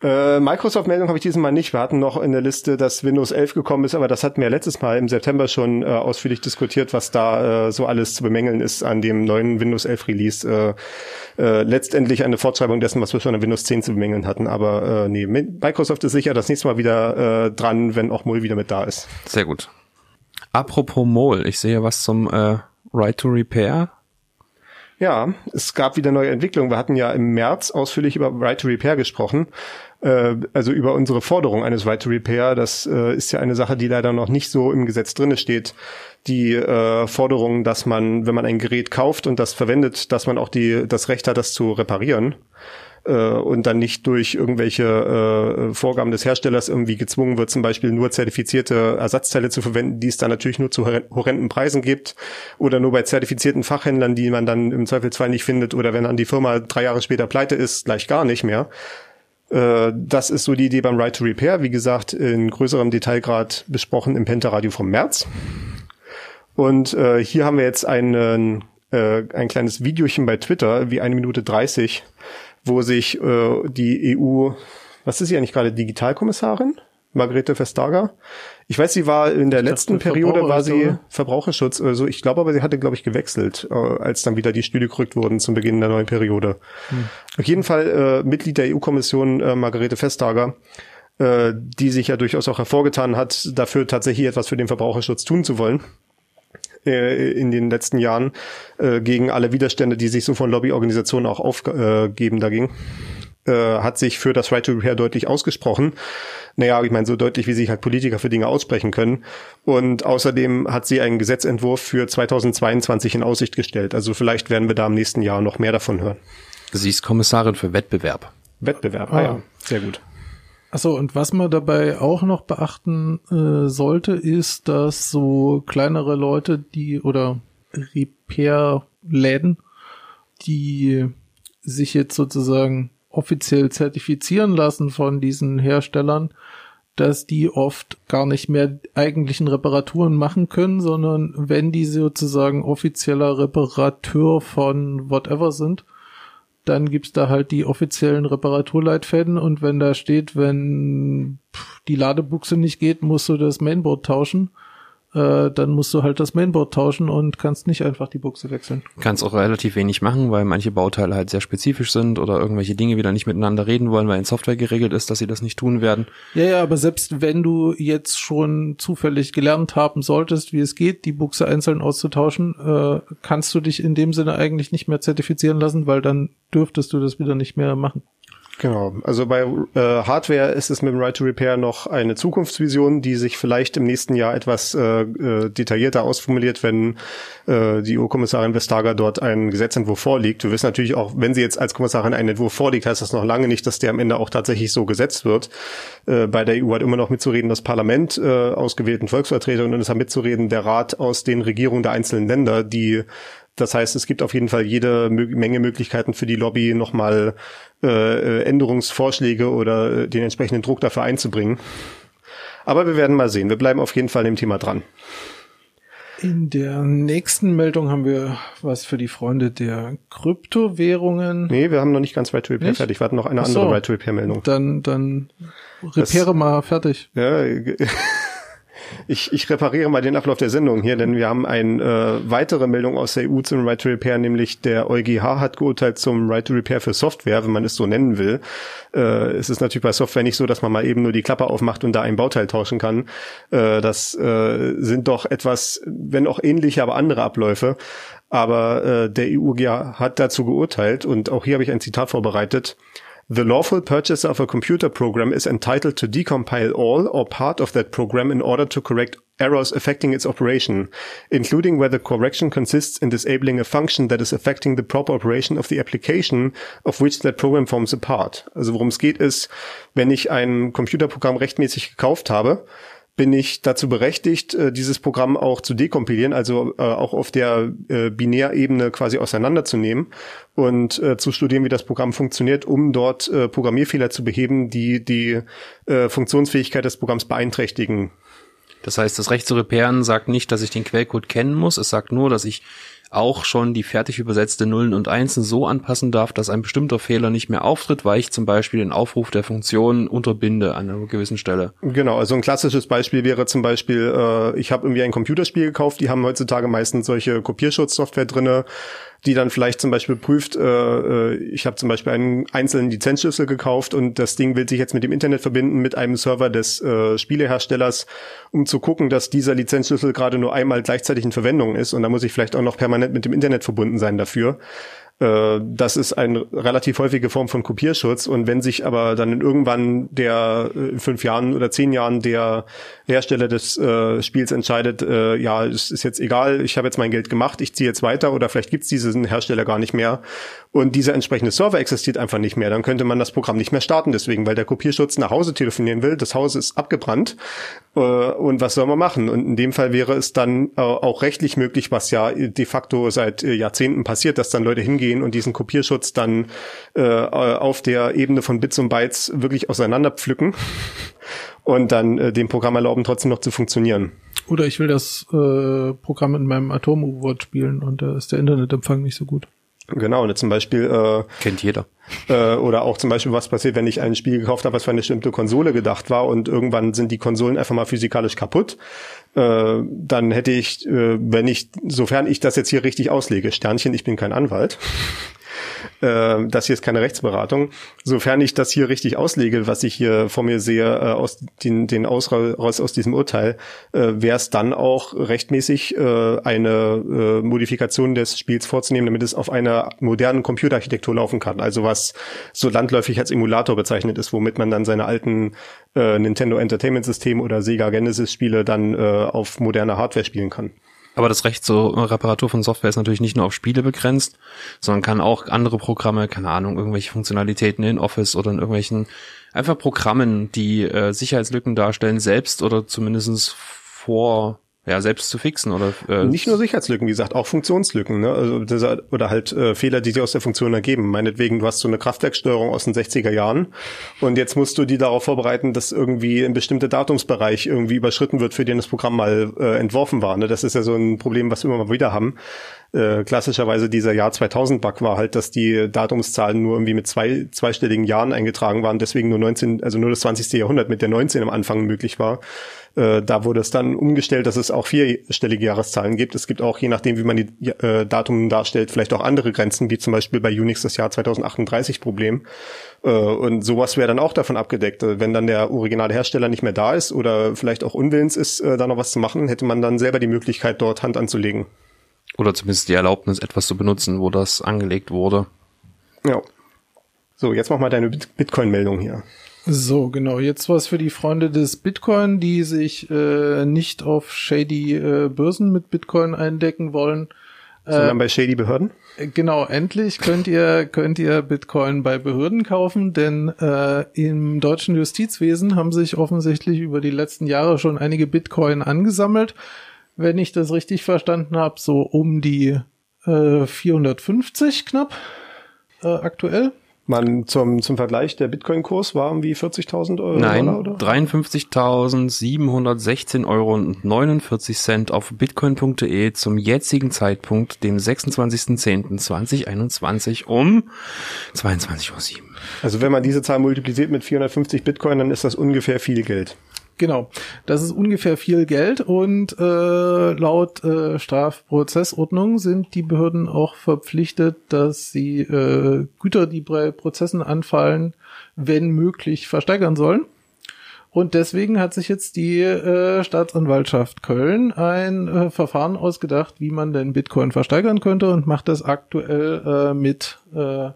Äh, Microsoft-Meldung habe ich dieses Mal nicht. Wir hatten noch in der Liste, dass Windows 11 gekommen ist, aber das hatten wir letztes Mal im September schon äh, ausführlich diskutiert, was da äh, so alles zu bemängeln ist an dem neuen Windows 11 Release. Äh, äh, letztendlich eine Fortschreibung dessen, was wir schon an Windows 10 zu bemängeln hatten. Aber äh, nee, Microsoft ist sicher das nächste Mal wieder äh, dran, wenn auch Mull wieder mit da ist. Sehr gut. Apropos Mol, ich sehe was zum äh, Right to Repair. Ja, es gab wieder neue Entwicklungen. Wir hatten ja im März ausführlich über Right to Repair gesprochen, äh, also über unsere Forderung eines Right to Repair. Das äh, ist ja eine Sache, die leider noch nicht so im Gesetz drinne steht. Die äh, Forderung, dass man, wenn man ein Gerät kauft und das verwendet, dass man auch die, das Recht hat, das zu reparieren äh, und dann nicht durch irgendwelche äh, Vorgaben des Herstellers irgendwie gezwungen wird, zum Beispiel nur zertifizierte Ersatzteile zu verwenden, die es dann natürlich nur zu horrenden Preisen gibt oder nur bei zertifizierten Fachhändlern, die man dann im Zweifelsfall nicht findet oder wenn dann die Firma drei Jahre später pleite ist, gleich gar nicht mehr. Äh, das ist so die Idee beim Right to Repair, wie gesagt, in größerem Detailgrad besprochen im Penta-Radio vom März. Und äh, hier haben wir jetzt einen, äh, ein kleines Videochen bei Twitter, wie eine Minute dreißig, wo sich äh, die EU, was ist sie eigentlich gerade, Digitalkommissarin? Margarete Vestager. Ich weiß, sie war in der ich letzten Periode war sie oder? Verbraucherschutz. Also ich glaube aber, sie hatte, glaube ich, gewechselt, äh, als dann wieder die Stühle gerückt wurden zum Beginn der neuen Periode. Hm. Auf jeden Fall äh, Mitglied der EU-Kommission äh, Margarete Vestager, äh, die sich ja durchaus auch hervorgetan hat, dafür tatsächlich etwas für den Verbraucherschutz tun zu wollen äh, in den letzten Jahren äh, gegen alle Widerstände, die sich so von Lobbyorganisationen auch aufgeben dagegen, äh, hat sich für das Right to Repair deutlich ausgesprochen. Naja, ich meine, so deutlich, wie sich halt Politiker für Dinge aussprechen können. Und außerdem hat sie einen Gesetzentwurf für 2022 in Aussicht gestellt. Also vielleicht werden wir da im nächsten Jahr noch mehr davon hören. Sie ist Kommissarin für Wettbewerb. Wettbewerb, ah, ah ja, sehr gut. Achso, und was man dabei auch noch beachten äh, sollte, ist, dass so kleinere Leute, die oder Repair-Läden, die sich jetzt sozusagen offiziell zertifizieren lassen von diesen Herstellern, dass die oft gar nicht mehr eigentlichen Reparaturen machen können, sondern wenn die sozusagen offizieller Reparateur von whatever sind, dann gibt's da halt die offiziellen Reparaturleitfäden und wenn da steht, wenn die Ladebuchse nicht geht, musst du das Mainboard tauschen äh, dann musst du halt das Mainboard tauschen und kannst nicht einfach die Buchse wechseln. Kannst auch relativ wenig machen, weil manche Bauteile halt sehr spezifisch sind oder irgendwelche Dinge wieder nicht miteinander reden wollen, weil in Software geregelt ist, dass sie das nicht tun werden. Ja, ja, aber selbst wenn du jetzt schon zufällig gelernt haben solltest, wie es geht, die Buchse einzeln auszutauschen, äh, kannst du dich in dem Sinne eigentlich nicht mehr zertifizieren lassen, weil dann dürftest du das wieder nicht mehr machen. Genau. Also bei äh, Hardware ist es mit dem Right to Repair noch eine Zukunftsvision, die sich vielleicht im nächsten Jahr etwas äh, äh, detaillierter ausformuliert, wenn äh, die EU-Kommissarin Vestager dort einen Gesetzentwurf vorliegt. Wir wissen natürlich auch, wenn sie jetzt als Kommissarin einen Entwurf vorliegt, heißt das noch lange nicht, dass der am Ende auch tatsächlich so gesetzt wird. Äh, bei der EU hat immer noch mitzureden das Parlament äh, aus gewählten Volksvertretern und es hat mitzureden der Rat aus den Regierungen der einzelnen Länder, die das heißt, es gibt auf jeden Fall jede Menge Möglichkeiten für die Lobby, nochmal äh, Änderungsvorschläge oder äh, den entsprechenden Druck dafür einzubringen. Aber wir werden mal sehen. Wir bleiben auf jeden Fall dem Thema dran. In der nächsten Meldung haben wir was für die Freunde der Kryptowährungen. Nee, wir haben noch nicht ganz Right to Repair Nicht? fertig. Wir hatten noch eine so. andere Right to Repair Meldung. Dann, dann repäre mal fertig. Ja, ich, ich repariere mal den Ablauf der Sendung hier, denn wir haben eine äh, weitere Meldung aus der EU zum Right to Repair, nämlich der EuGH hat geurteilt zum Right to Repair für Software, wenn man es so nennen will. Äh, es ist natürlich bei Software nicht so, dass man mal eben nur die Klappe aufmacht und da ein Bauteil tauschen kann. Äh, das äh, sind doch etwas, wenn auch ähnliche, aber andere Abläufe. Aber äh, der EU-EuGH hat dazu geurteilt und auch hier habe ich ein Zitat vorbereitet. The lawful purchaser of a computer program is entitled to decompile all or part of that program in order to correct errors affecting its operation, including where the correction consists in disabling a function that is affecting the proper operation of the application of which that program forms a part. Also worum es geht ist, wenn ich ein Computerprogramm rechtmäßig gekauft habe, bin ich dazu berechtigt, äh, dieses Programm auch zu dekompilieren, also äh, auch auf der äh, Binärebene quasi auseinanderzunehmen und zu studieren, wie das Programm funktioniert, um dort Programmierfehler zu beheben, die die äh, Funktionsfähigkeit des Programms beeinträchtigen. Das heißt, das Recht zu repairen sagt nicht, dass ich den Quellcode kennen muss. Es sagt nur, dass ich auch schon die fertig übersetzte Nullen und Einsen so anpassen darf, dass ein bestimmter Fehler nicht mehr auftritt, weil ich zum Beispiel den Aufruf der Funktion unterbinde an einer gewissen Stelle. Genau, also ein klassisches Beispiel wäre zum Beispiel, äh, ich habe irgendwie ein Computerspiel gekauft, die haben heutzutage meistens solche Kopierschutzsoftware drinne, die dann vielleicht zum Beispiel prüft, äh, äh, ich habe zum Beispiel einen einzelnen Lizenzschlüssel gekauft und das Ding will sich jetzt mit dem Internet verbinden, mit einem Server des äh, Spieleherstellers, um zu gucken, dass dieser Lizenzschlüssel gerade nur einmal gleichzeitig in Verwendung ist und da muss ich vielleicht auch noch permanent mit dem Internet verbunden sein dafür. Äh, Das ist eine relativ häufige Form von Kopierschutz. Und wenn sich aber dann irgendwann der äh, in fünf Jahren oder zehn Jahren der Hersteller des äh, Spiels entscheidet, äh, ja, es ist jetzt egal, ich habe jetzt mein Geld gemacht, ich ziehe jetzt weiter oder vielleicht gibt's diesen Hersteller gar nicht mehr und dieser entsprechende Server existiert einfach nicht mehr, dann könnte man das Programm nicht mehr starten deswegen, weil der Kopierschutz nach Hause telefonieren will, das Haus ist abgebrannt äh, und was soll man machen? Und in dem Fall wäre es dann äh, auch rechtlich möglich, was ja de facto seit äh, Jahrzehnten passiert, dass dann Leute hingehen und diesen Kopierschutz dann äh, auf der Ebene von Bits und Bytes wirklich auseinanderpflücken und dann äh, dem Programm erlauben, trotzdem noch zu funktionieren. Oder ich will das äh, Programm in meinem Atom-U-Boot spielen und da ist der Internetempfang nicht so gut. Genau, und zum Beispiel äh, Kennt jeder. Äh, oder auch zum Beispiel, was passiert, wenn ich ein Spiel gekauft habe, was für eine bestimmte Konsole gedacht war und irgendwann sind die Konsolen einfach mal physikalisch kaputt. Äh, dann hätte ich, äh, wenn ich, sofern ich das jetzt hier richtig auslege, Sternchen, ich bin kein Anwalt, äh, das hier ist keine Rechtsberatung. Sofern ich das hier richtig auslege, was ich hier vor mir sehe, äh, aus den, den Ausraus aus diesem Urteil, äh, wäre es dann auch rechtmäßig, äh, eine äh, Modifikation des Spiels vorzunehmen, damit es auf einer modernen Computerarchitektur laufen kann. Also was so landläufig als Emulator bezeichnet ist, womit man dann seine alten äh, Nintendo Entertainment System oder Sega Genesis Spiele dann äh, auf moderner Hardware spielen kann. Aber das Recht zur Reparatur von Software ist natürlich nicht nur auf Spiele begrenzt, sondern kann auch andere Programme, keine Ahnung, irgendwelche Funktionalitäten in Office oder in irgendwelchen einfach Programmen, die äh, Sicherheitslücken darstellen, selbst oder zumindestens vor ja selbst zu fixen oder äh, Nicht nur Sicherheitslücken, wie gesagt, auch Funktionslücken, ne? Also oder halt äh, Fehler, die sich aus der Funktion ergeben. Meinetwegen, du hast so eine Kraftwerksteuerung aus den 60er Jahren und jetzt musst du die darauf vorbereiten, dass irgendwie ein bestimmter Datumsbereich irgendwie überschritten wird, für den das Programm mal äh, entworfen war. Ne? Das ist ja so ein Problem, was wir immer mal wieder haben. Äh, klassischerweise dieser Jahr 2000 Bug war halt, dass die Datumszahlen nur irgendwie mit zwei zweistelligen Jahren eingetragen waren, deswegen nur 19, also nur das 20. Jahrhundert mit der 19 am Anfang möglich war. Äh, da wurde es dann umgestellt, dass es auch vierstellige Jahreszahlen gibt. Es gibt auch, je nachdem, wie man die äh, Datum darstellt, vielleicht auch andere Grenzen, wie zum Beispiel bei Unix das Jahr 2038 Problem. Äh, und sowas wäre dann auch davon abgedeckt. Äh, Wenn dann der originale Hersteller nicht mehr da ist oder vielleicht auch unwillens ist, äh, da noch was zu machen, hätte man dann selber die Möglichkeit, dort Hand anzulegen. oder zumindest die Erlaubnis, etwas zu benutzen, wo das angelegt wurde. Ja. So, jetzt mach mal deine Bit- Bitcoin-Meldung hier. So, genau. Jetzt was für die Freunde des Bitcoin, die sich äh, nicht auf shady äh, Börsen mit Bitcoin eindecken wollen. Sondern bei Shady Behörden? Äh, Genau, endlich könnt ihr könnt ihr Bitcoin bei Behörden kaufen, denn äh, im deutschen Justizwesen haben sich offensichtlich über die letzten Jahre schon einige Bitcoin angesammelt. Wenn ich das richtig verstanden habe, so um die äh, 450 knapp äh, aktuell. Man zum, zum Vergleich, der Bitcoin-Kurs war irgendwie 40.000 Euro. Nein, Dollar, oder? 53.716 Euro und 49 Cent auf bitcoin.de zum jetzigen Zeitpunkt, dem 26.10.2021 um 22.07 Uhr. Also wenn man diese Zahl multipliziert mit 450 Bitcoin, dann ist das ungefähr viel Geld. Genau, das ist ungefähr viel Geld und äh, laut äh, Strafprozessordnung sind die Behörden auch verpflichtet, dass sie äh, Güter, die bei Prozessen anfallen, wenn möglich versteigern sollen. Und deswegen hat sich jetzt die äh, Staatsanwaltschaft Köln ein äh, Verfahren ausgedacht, wie man denn Bitcoin versteigern könnte und macht das aktuell äh, mit äh,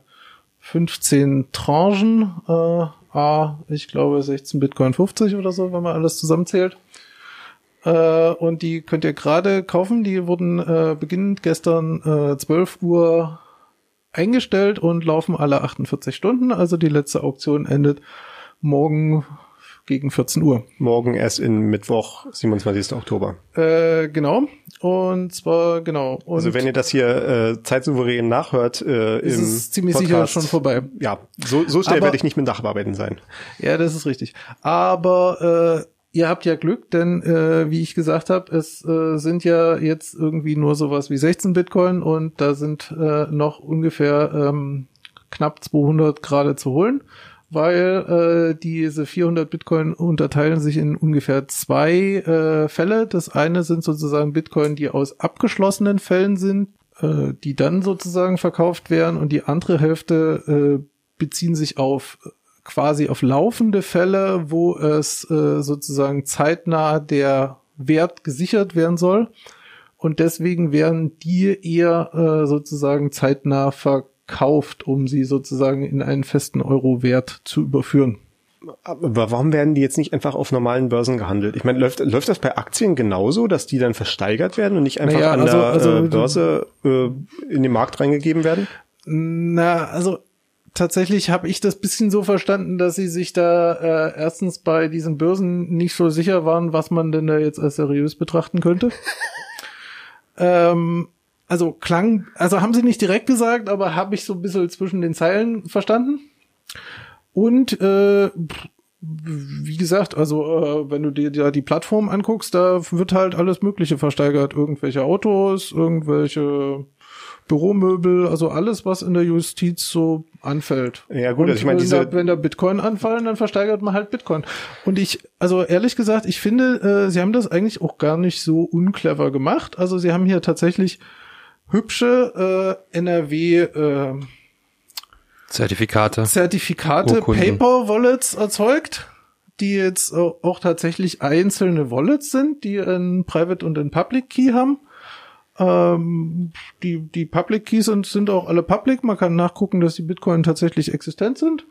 15 Tranchen. Äh, A, ich glaube 16 Bitcoin 50 oder so, wenn man alles zusammenzählt. Äh, und die könnt ihr gerade kaufen. Die wurden äh, beginnend gestern äh, 12 Uhr eingestellt und laufen alle 48 Stunden. Also die letzte Auktion endet morgen gegen 14 Uhr. Morgen erst in Mittwoch, 27. Oktober. Äh, genau. Und zwar, genau. Und Also wenn ihr das hier äh, zeitsouverän nachhört, äh, ist es ziemlich Podcast, sicher schon vorbei. Ja, so, so schnell Aber- werde ich nicht mit Nacharbeiten sein. Ja, das ist richtig. Aber äh, ihr habt ja Glück, denn äh, wie ich gesagt habe, es äh, sind ja jetzt irgendwie nur sowas wie 16 Bitcoin und da sind äh, noch ungefähr ähm, knapp 200 gerade zu holen, weil äh, diese 400 Bitcoin unterteilen sich in ungefähr zwei äh, Fälle. Das eine sind sozusagen Bitcoin, die aus abgeschlossenen Fällen sind, äh, die dann sozusagen verkauft werden und die andere Hälfte äh, beziehen sich auf quasi auf laufende Fälle, wo es äh, sozusagen zeitnah der Wert gesichert werden soll. Und deswegen werden die eher äh, sozusagen zeitnah verkauft, um sie sozusagen in einen festen Euro-Wert zu überführen. Aber warum werden die jetzt nicht einfach auf normalen Börsen gehandelt? Ich meine, läuft, läuft das bei Aktien genauso, dass die dann versteigert werden und nicht einfach Naja, an also- der also äh, Börse äh, in den Markt reingegeben werden? Na, also tatsächlich habe ich das bisschen so verstanden, dass sie sich da äh, erstens bei diesen Börsen nicht so sicher waren, was man denn da jetzt als seriös betrachten könnte. ähm, also klang, also haben sie nicht direkt gesagt, aber habe ich so ein bisschen zwischen den Zeilen verstanden. Und äh, wie gesagt, also äh, wenn du dir da die Plattform anguckst, da wird halt alles Mögliche versteigert. Irgendwelche Autos, irgendwelche Büromöbel, also alles, was in der Justiz so anfällt. Ja, gut, Und also ich meine, wenn, diese- da, wenn da Bitcoin anfallen, dann versteigert man halt Bitcoin. Und ich, also ehrlich gesagt, ich finde, äh, sie haben das eigentlich auch gar nicht so unclever gemacht. Also sie haben hier tatsächlich hübsche äh, NRW äh, Zertifikate. Zertifikate, Urkunden. Paper Wallets erzeugt, die jetzt äh, auch tatsächlich einzelne Wallets sind, die einen Private und einen Public Key haben. Ähm, die, die Public Keys sind, sind auch alle public. Man kann nachgucken, dass die Bitcoin tatsächlich existent sind.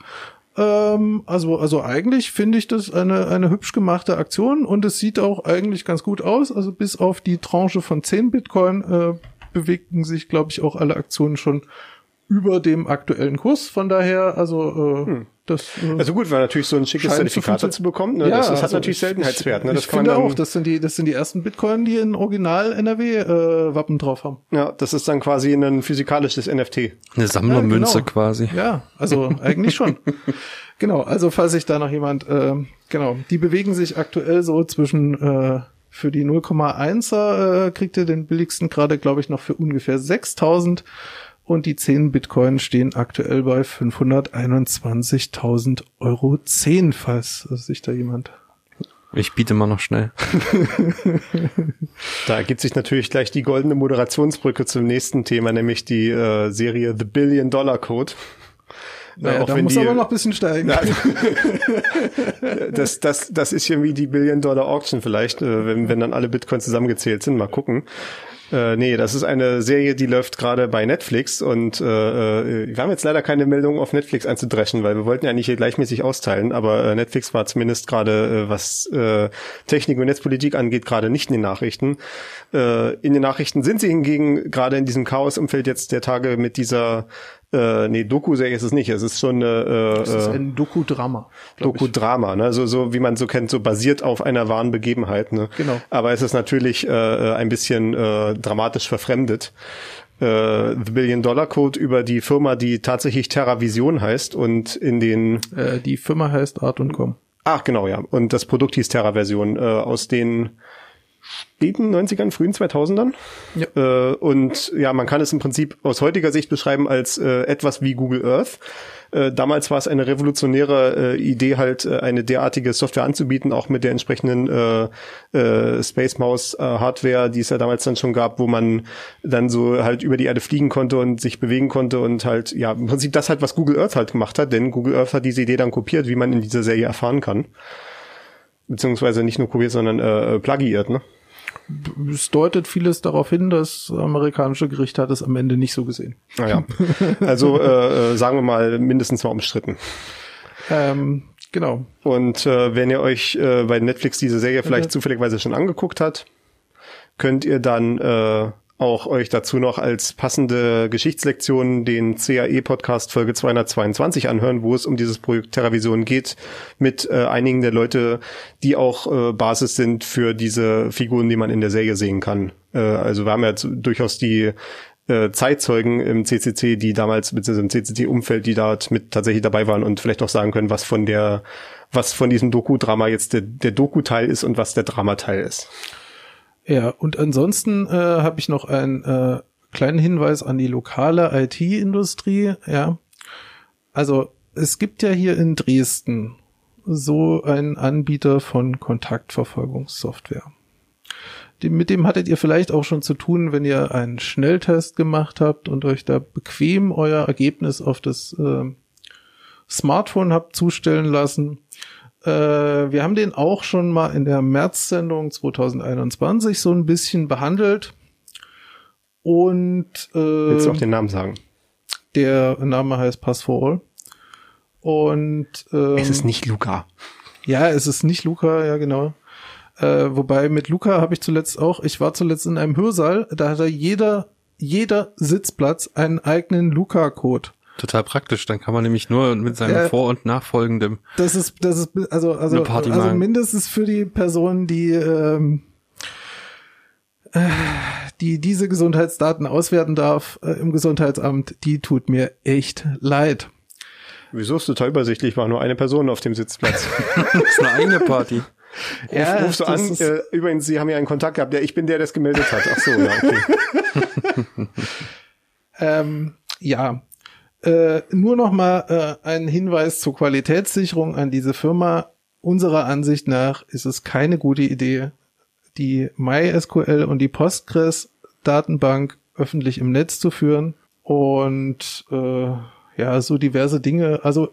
Ähm, also, also eigentlich finde ich das eine, eine hübsch gemachte Aktion und es sieht auch eigentlich ganz gut aus. Also bis auf die Tranche von 10 Bitcoin äh, bewegten sich, glaube ich, auch alle Aktionen schon über dem aktuellen Kurs. Von daher, also äh, das. Äh, Also gut, war natürlich so ein schickes Zertifikat dazu bekommen. Ne? das, das hat also natürlich ich- Seltenheitswert. Ne? Das ich kann man finde auch, das sind die, das sind die ersten Bitcoin, die ein Original NRW äh, Wappen drauf haben. ja, das ist dann quasi ein physikalisches NFT. Eine Sammlermünze Ja, genau. quasi. Ja, also eigentlich schon. Genau, also falls sich da noch jemand, äh, genau, die bewegen sich aktuell so zwischen äh, für die 0,1er äh, kriegt ihr den billigsten gerade, glaube ich, noch für ungefähr 6000 und die 10 Bitcoin stehen aktuell bei 521.000 Euro 10, falls sich da jemand Ich biete mal noch schnell. Da ergibt sich natürlich gleich die goldene Moderationsbrücke zum nächsten Thema, nämlich die äh, Serie The Billion Dollar Code. Naja, da muss die- aber noch ein bisschen steigen. Ja, das, das, das ist irgendwie die Billion Dollar Auction vielleicht, äh, wenn, wenn dann alle Bitcoins zusammengezählt sind. Mal gucken. Äh, nee, das ist eine Serie, die läuft gerade bei Netflix und äh, äh, wir haben jetzt leider keine Meldung auf Netflix einzudreschen, weil wir wollten ja nicht hier gleichmäßig austeilen, aber äh, Netflix war zumindest gerade, äh, was äh, Technik und Netzpolitik angeht, gerade nicht in den Nachrichten. Äh, in den Nachrichten sind sie hingegen gerade in diesem Chaosumfeld jetzt der Tage mit dieser äh, nee, Doku-Serie ist es nicht, es ist schon eine äh, Das ist äh, ein Doku-Drama. Doku-Drama, ne? so, so wie man so kennt, so basiert auf einer wahren Begebenheit. Ne? Genau. Aber es ist natürlich äh, ein bisschen äh, dramatisch verfremdet. äh, The Billion Dollar Code über die Firma, die tatsächlich TerraVision heißt und in den Äh, die Firma heißt Art und Com. Ach genau ja und das Produkt hieß TerraVersion äh, aus den späten 90ern, frühen 2000ern. Ja. Äh, und ja, man kann es im Prinzip aus heutiger Sicht beschreiben als äh, etwas wie Google Earth. Äh, damals war es eine revolutionäre äh, Idee, halt äh, eine derartige Software anzubieten, auch mit der entsprechenden äh, Space Mouse Hardware, die es ja damals dann schon gab, wo man dann so halt über die Erde fliegen konnte und sich bewegen konnte und halt ja im Prinzip das halt, was Google Earth halt gemacht hat, denn Google Earth hat diese Idee dann kopiert, wie man in dieser Serie erfahren kann beziehungsweise nicht nur kopiert, sondern äh, plagiiert, ne? Es deutet vieles darauf hin, das amerikanische Gericht hat es am Ende nicht so gesehen. Naja. Also äh, äh, sagen wir mal mindestens mal umstritten. Ähm, genau. Und äh, wenn ihr euch äh, bei Netflix diese Serie vielleicht zufälligerweise schon angeguckt hat, könnt ihr dann äh, auch euch dazu noch als passende Geschichtslektion den CAE-Podcast Folge 222 anhören, wo es um dieses Projekt TerraVision geht, mit äh, einigen der Leute, die auch äh, Basis sind für diese Figuren, die man in der Serie sehen kann. Äh, also wir haben ja durchaus die äh, Zeitzeugen im CCC, die damals, beziehungsweise im CCC-Umfeld, die dort mit tatsächlich dabei waren und vielleicht auch sagen können, was von der, was von diesem Doku-Drama jetzt der, der Doku-Teil ist und was der Dramateil ist. Ja, und ansonsten äh, habe ich noch einen äh, kleinen Hinweis an die lokale IT-Industrie. Ja, also es gibt ja hier in Dresden so einen Anbieter von Kontaktverfolgungssoftware. Dem, mit dem hattet ihr vielleicht auch schon zu tun, wenn ihr einen Schnelltest gemacht habt und euch da bequem euer Ergebnis auf das äh, Smartphone habt zustellen lassen. Äh, wir haben den auch schon mal in der März-Sendung 2021 so ein bisschen behandelt. Und Willst du auch äh, den Namen sagen? der Name heißt Pass for All. Und ähm, Es ist nicht Luca. ja, es ist nicht Luca, ja genau. Äh, wobei mit Luca habe ich zuletzt auch, ich war zuletzt in einem Hörsaal, da hatte jeder, jeder Sitzplatz einen eigenen Luca-Code. Total praktisch. Dann kann man nämlich nur mit seinem Ja. vor- und nachfolgendem. Das ist, das ist, also, also, also machen. mindestens für die Person, die, ähm, äh, die diese Gesundheitsdaten auswerten darf äh, im Gesundheitsamt, die tut mir echt leid. Wieso ist total übersichtlich? War nur eine Person auf dem Sitzplatz. Das ist eine eigene Party. Ja, Rufst du an, äh, übrigens, Sie haben ja einen Kontakt gehabt. Ja, ich bin der, der es gemeldet hat. Ach so, ja, okay. Ähm, ja, äh, nur noch mal äh, ein Hinweis zur Qualitätssicherung an diese Firma. Unserer Ansicht nach ist es keine gute Idee, die MySQL und die Postgres Datenbank öffentlich im Netz zu führen und äh, ja, so diverse Dinge. Also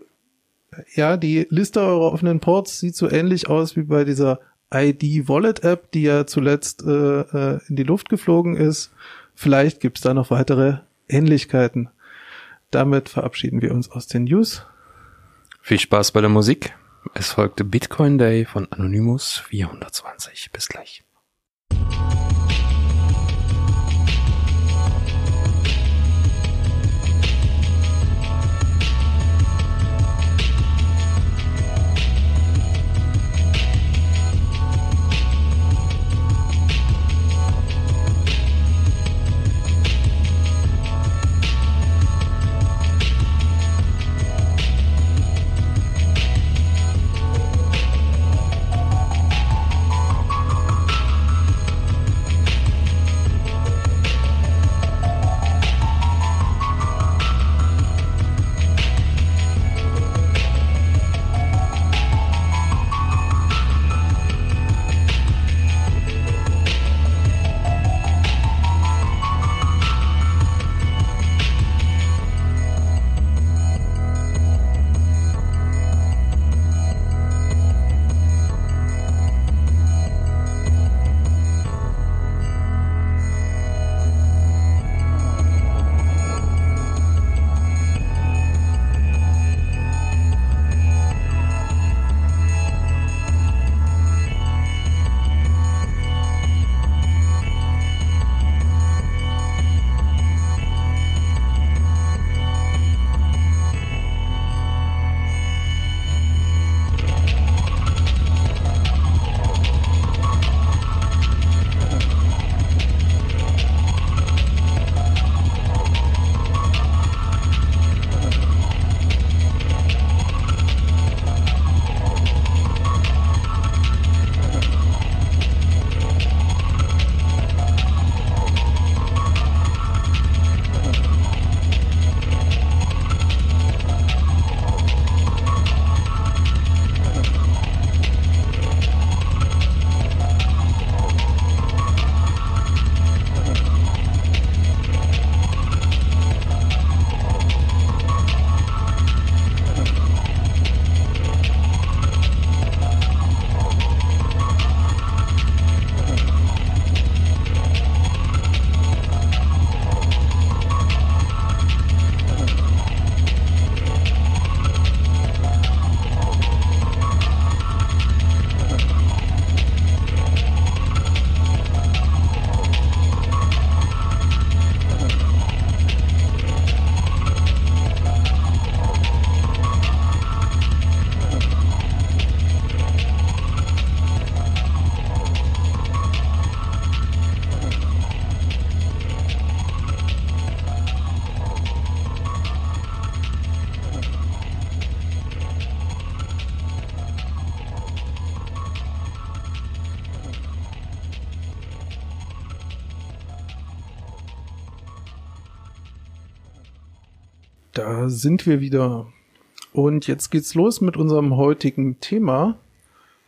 ja, die Liste eurer offenen Ports sieht so ähnlich aus wie bei dieser ID Wallet App, die ja zuletzt äh, äh, in die Luft geflogen ist. Vielleicht gibt's da noch weitere Ähnlichkeiten. Damit verabschieden wir uns aus den News. Viel Spaß bei der Musik. Es folgte Bitcoin Day von Anonymous 420. Bis gleich. Da sind wir wieder. Und jetzt geht's los mit unserem heutigen Thema.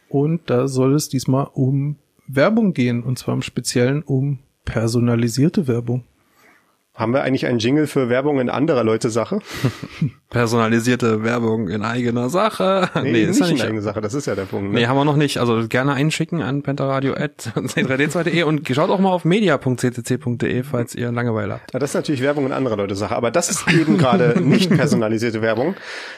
Und da soll es diesmal um Werbung gehen. Und zwar im Speziellen um personalisierte Werbung. Haben wir eigentlich einen Jingle für Werbung in anderer Leute Sache? Personalisierte Werbung in eigener Sache. Nee, nee ist nicht, nicht in eigener Sache, das ist ja der Punkt. Ne? Nee, haben wir noch nicht. Also gerne einschicken an pentaradio.c3d2.de und schaut auch mal auf media.ccc.de, falls ihr Langeweile habt. Ja, das ist natürlich Werbung in anderer Leute Sache, aber das ist eben gerade nicht personalisierte Werbung,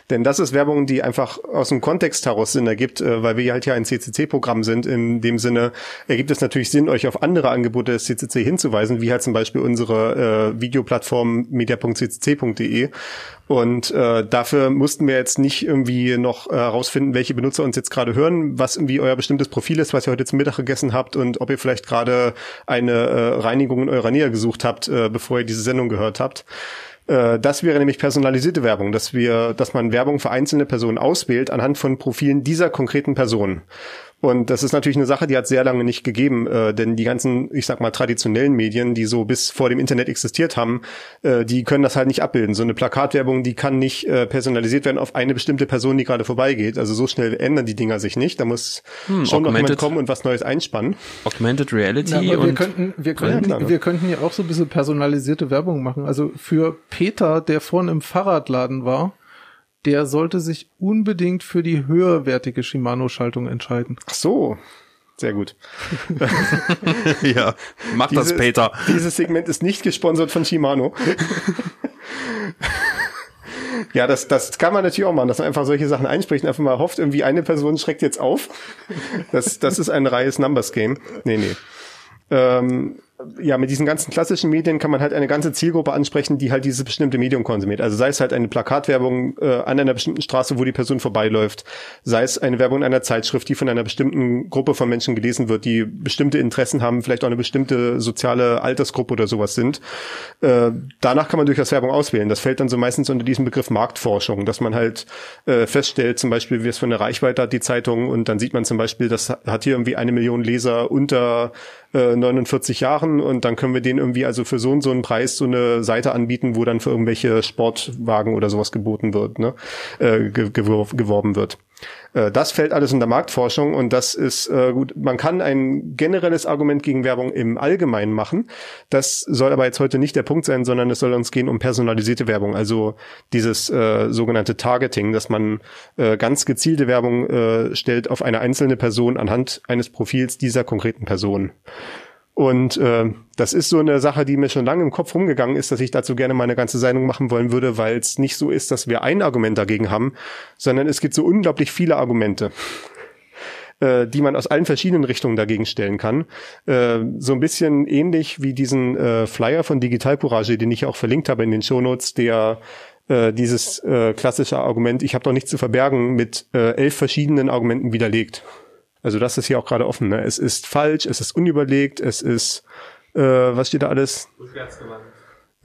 denn das ist Werbung, die einfach aus dem Kontext heraus Sinn ergibt, äh, weil wir halt ja ein CCC-Programm sind. In dem Sinne ergibt es natürlich Sinn, euch auf andere Angebote des CCC hinzuweisen, wie halt zum Beispiel unsere äh, Videoplattform media.ccc.de. Und äh, dafür mussten wir jetzt nicht irgendwie noch herausfinden, äh, welche Benutzer uns jetzt gerade hören, was irgendwie euer bestimmtes Profil ist, was ihr heute zum Mittag gegessen habt und ob ihr vielleicht gerade eine äh, Reinigung in eurer Nähe gesucht habt, äh, bevor ihr diese Sendung gehört habt. Äh, das wäre nämlich personalisierte Werbung, dass wir, dass man Werbung für einzelne Personen auswählt anhand von Profilen dieser konkreten Person. Und das ist natürlich eine Sache, die hat sehr lange nicht gegeben, äh, denn die ganzen, ich sag mal, traditionellen Medien, die so bis vor dem Internet existiert haben, äh, die können das halt nicht abbilden. So eine Plakatwerbung, die kann nicht äh, personalisiert werden auf eine bestimmte Person, die gerade vorbeigeht. Also so schnell ändern die Dinger sich nicht. Da muss hm, schon noch jemand kommen und was Neues einspannen. Augmented Reality. Ja, wir könnten, wir könnten, ja, wir könnten ja auch so ein bisschen personalisierte Werbung machen. Also für Peter, der vorhin im Fahrradladen war, der sollte sich unbedingt für die höherwertige Shimano-Schaltung entscheiden. Ach so. Sehr gut. ja, mach Diese, das, Peter. Dieses Segment ist nicht gesponsert von Shimano. ja, das, das kann man natürlich auch machen, dass man einfach solche Sachen einspricht und einfach mal hofft, irgendwie eine Person schreckt jetzt auf. Das, das ist ein reines Numbers Game. Nee, nee. Ähm, ja, mit diesen ganzen klassischen Medien kann man halt eine ganze Zielgruppe ansprechen, die halt dieses bestimmte Medium konsumiert. Also sei es halt eine Plakatwerbung äh, an einer bestimmten Straße, wo die Person vorbeiläuft, sei es eine Werbung in einer Zeitschrift, die von einer bestimmten Gruppe von Menschen gelesen wird, die bestimmte Interessen haben, vielleicht auch eine bestimmte soziale Altersgruppe oder sowas sind. Äh, danach kann man durchaus Werbung auswählen. Das fällt dann so meistens unter diesen Begriff Marktforschung, dass man halt äh, feststellt, zum Beispiel, wie es für eine Reichweite hat, die Zeitung, und dann sieht man zum Beispiel, das hat hier irgendwie eine Million Leser unter äh, 49 Jahren und dann können wir denen irgendwie also für so und so einen Preis so eine Seite anbieten, wo dann für irgendwelche Sportwagen oder sowas geboten wird, ne, äh, geworben wird. Äh, das fällt alles in der Marktforschung und das ist äh, gut. Man kann ein generelles Argument gegen Werbung im Allgemeinen machen. Das soll aber jetzt heute nicht der Punkt sein, sondern es soll uns gehen um personalisierte Werbung, also dieses äh, sogenannte Targeting, dass man äh, ganz gezielte Werbung äh, stellt auf eine einzelne Person anhand eines Profils dieser konkreten Person. Und äh, das ist so eine Sache, die mir schon lange im Kopf rumgegangen ist, dass ich dazu gerne mal eine ganze Sendung machen wollen würde, weil es nicht so ist, dass wir ein Argument dagegen haben, sondern es gibt so unglaublich viele Argumente äh, die man aus allen verschiedenen Richtungen dagegen stellen kann. Äh, so ein bisschen ähnlich wie diesen äh, Flyer von Digital Courage, den ich auch verlinkt habe in den Shownotes, der äh, dieses äh, klassische Argument, ich habe doch nichts zu verbergen, mit äh, elf verschiedenen Argumenten widerlegt. Also das ist hier auch gerade offen. Ne? Es ist falsch, es ist unüberlegt, es ist, äh, was steht da alles?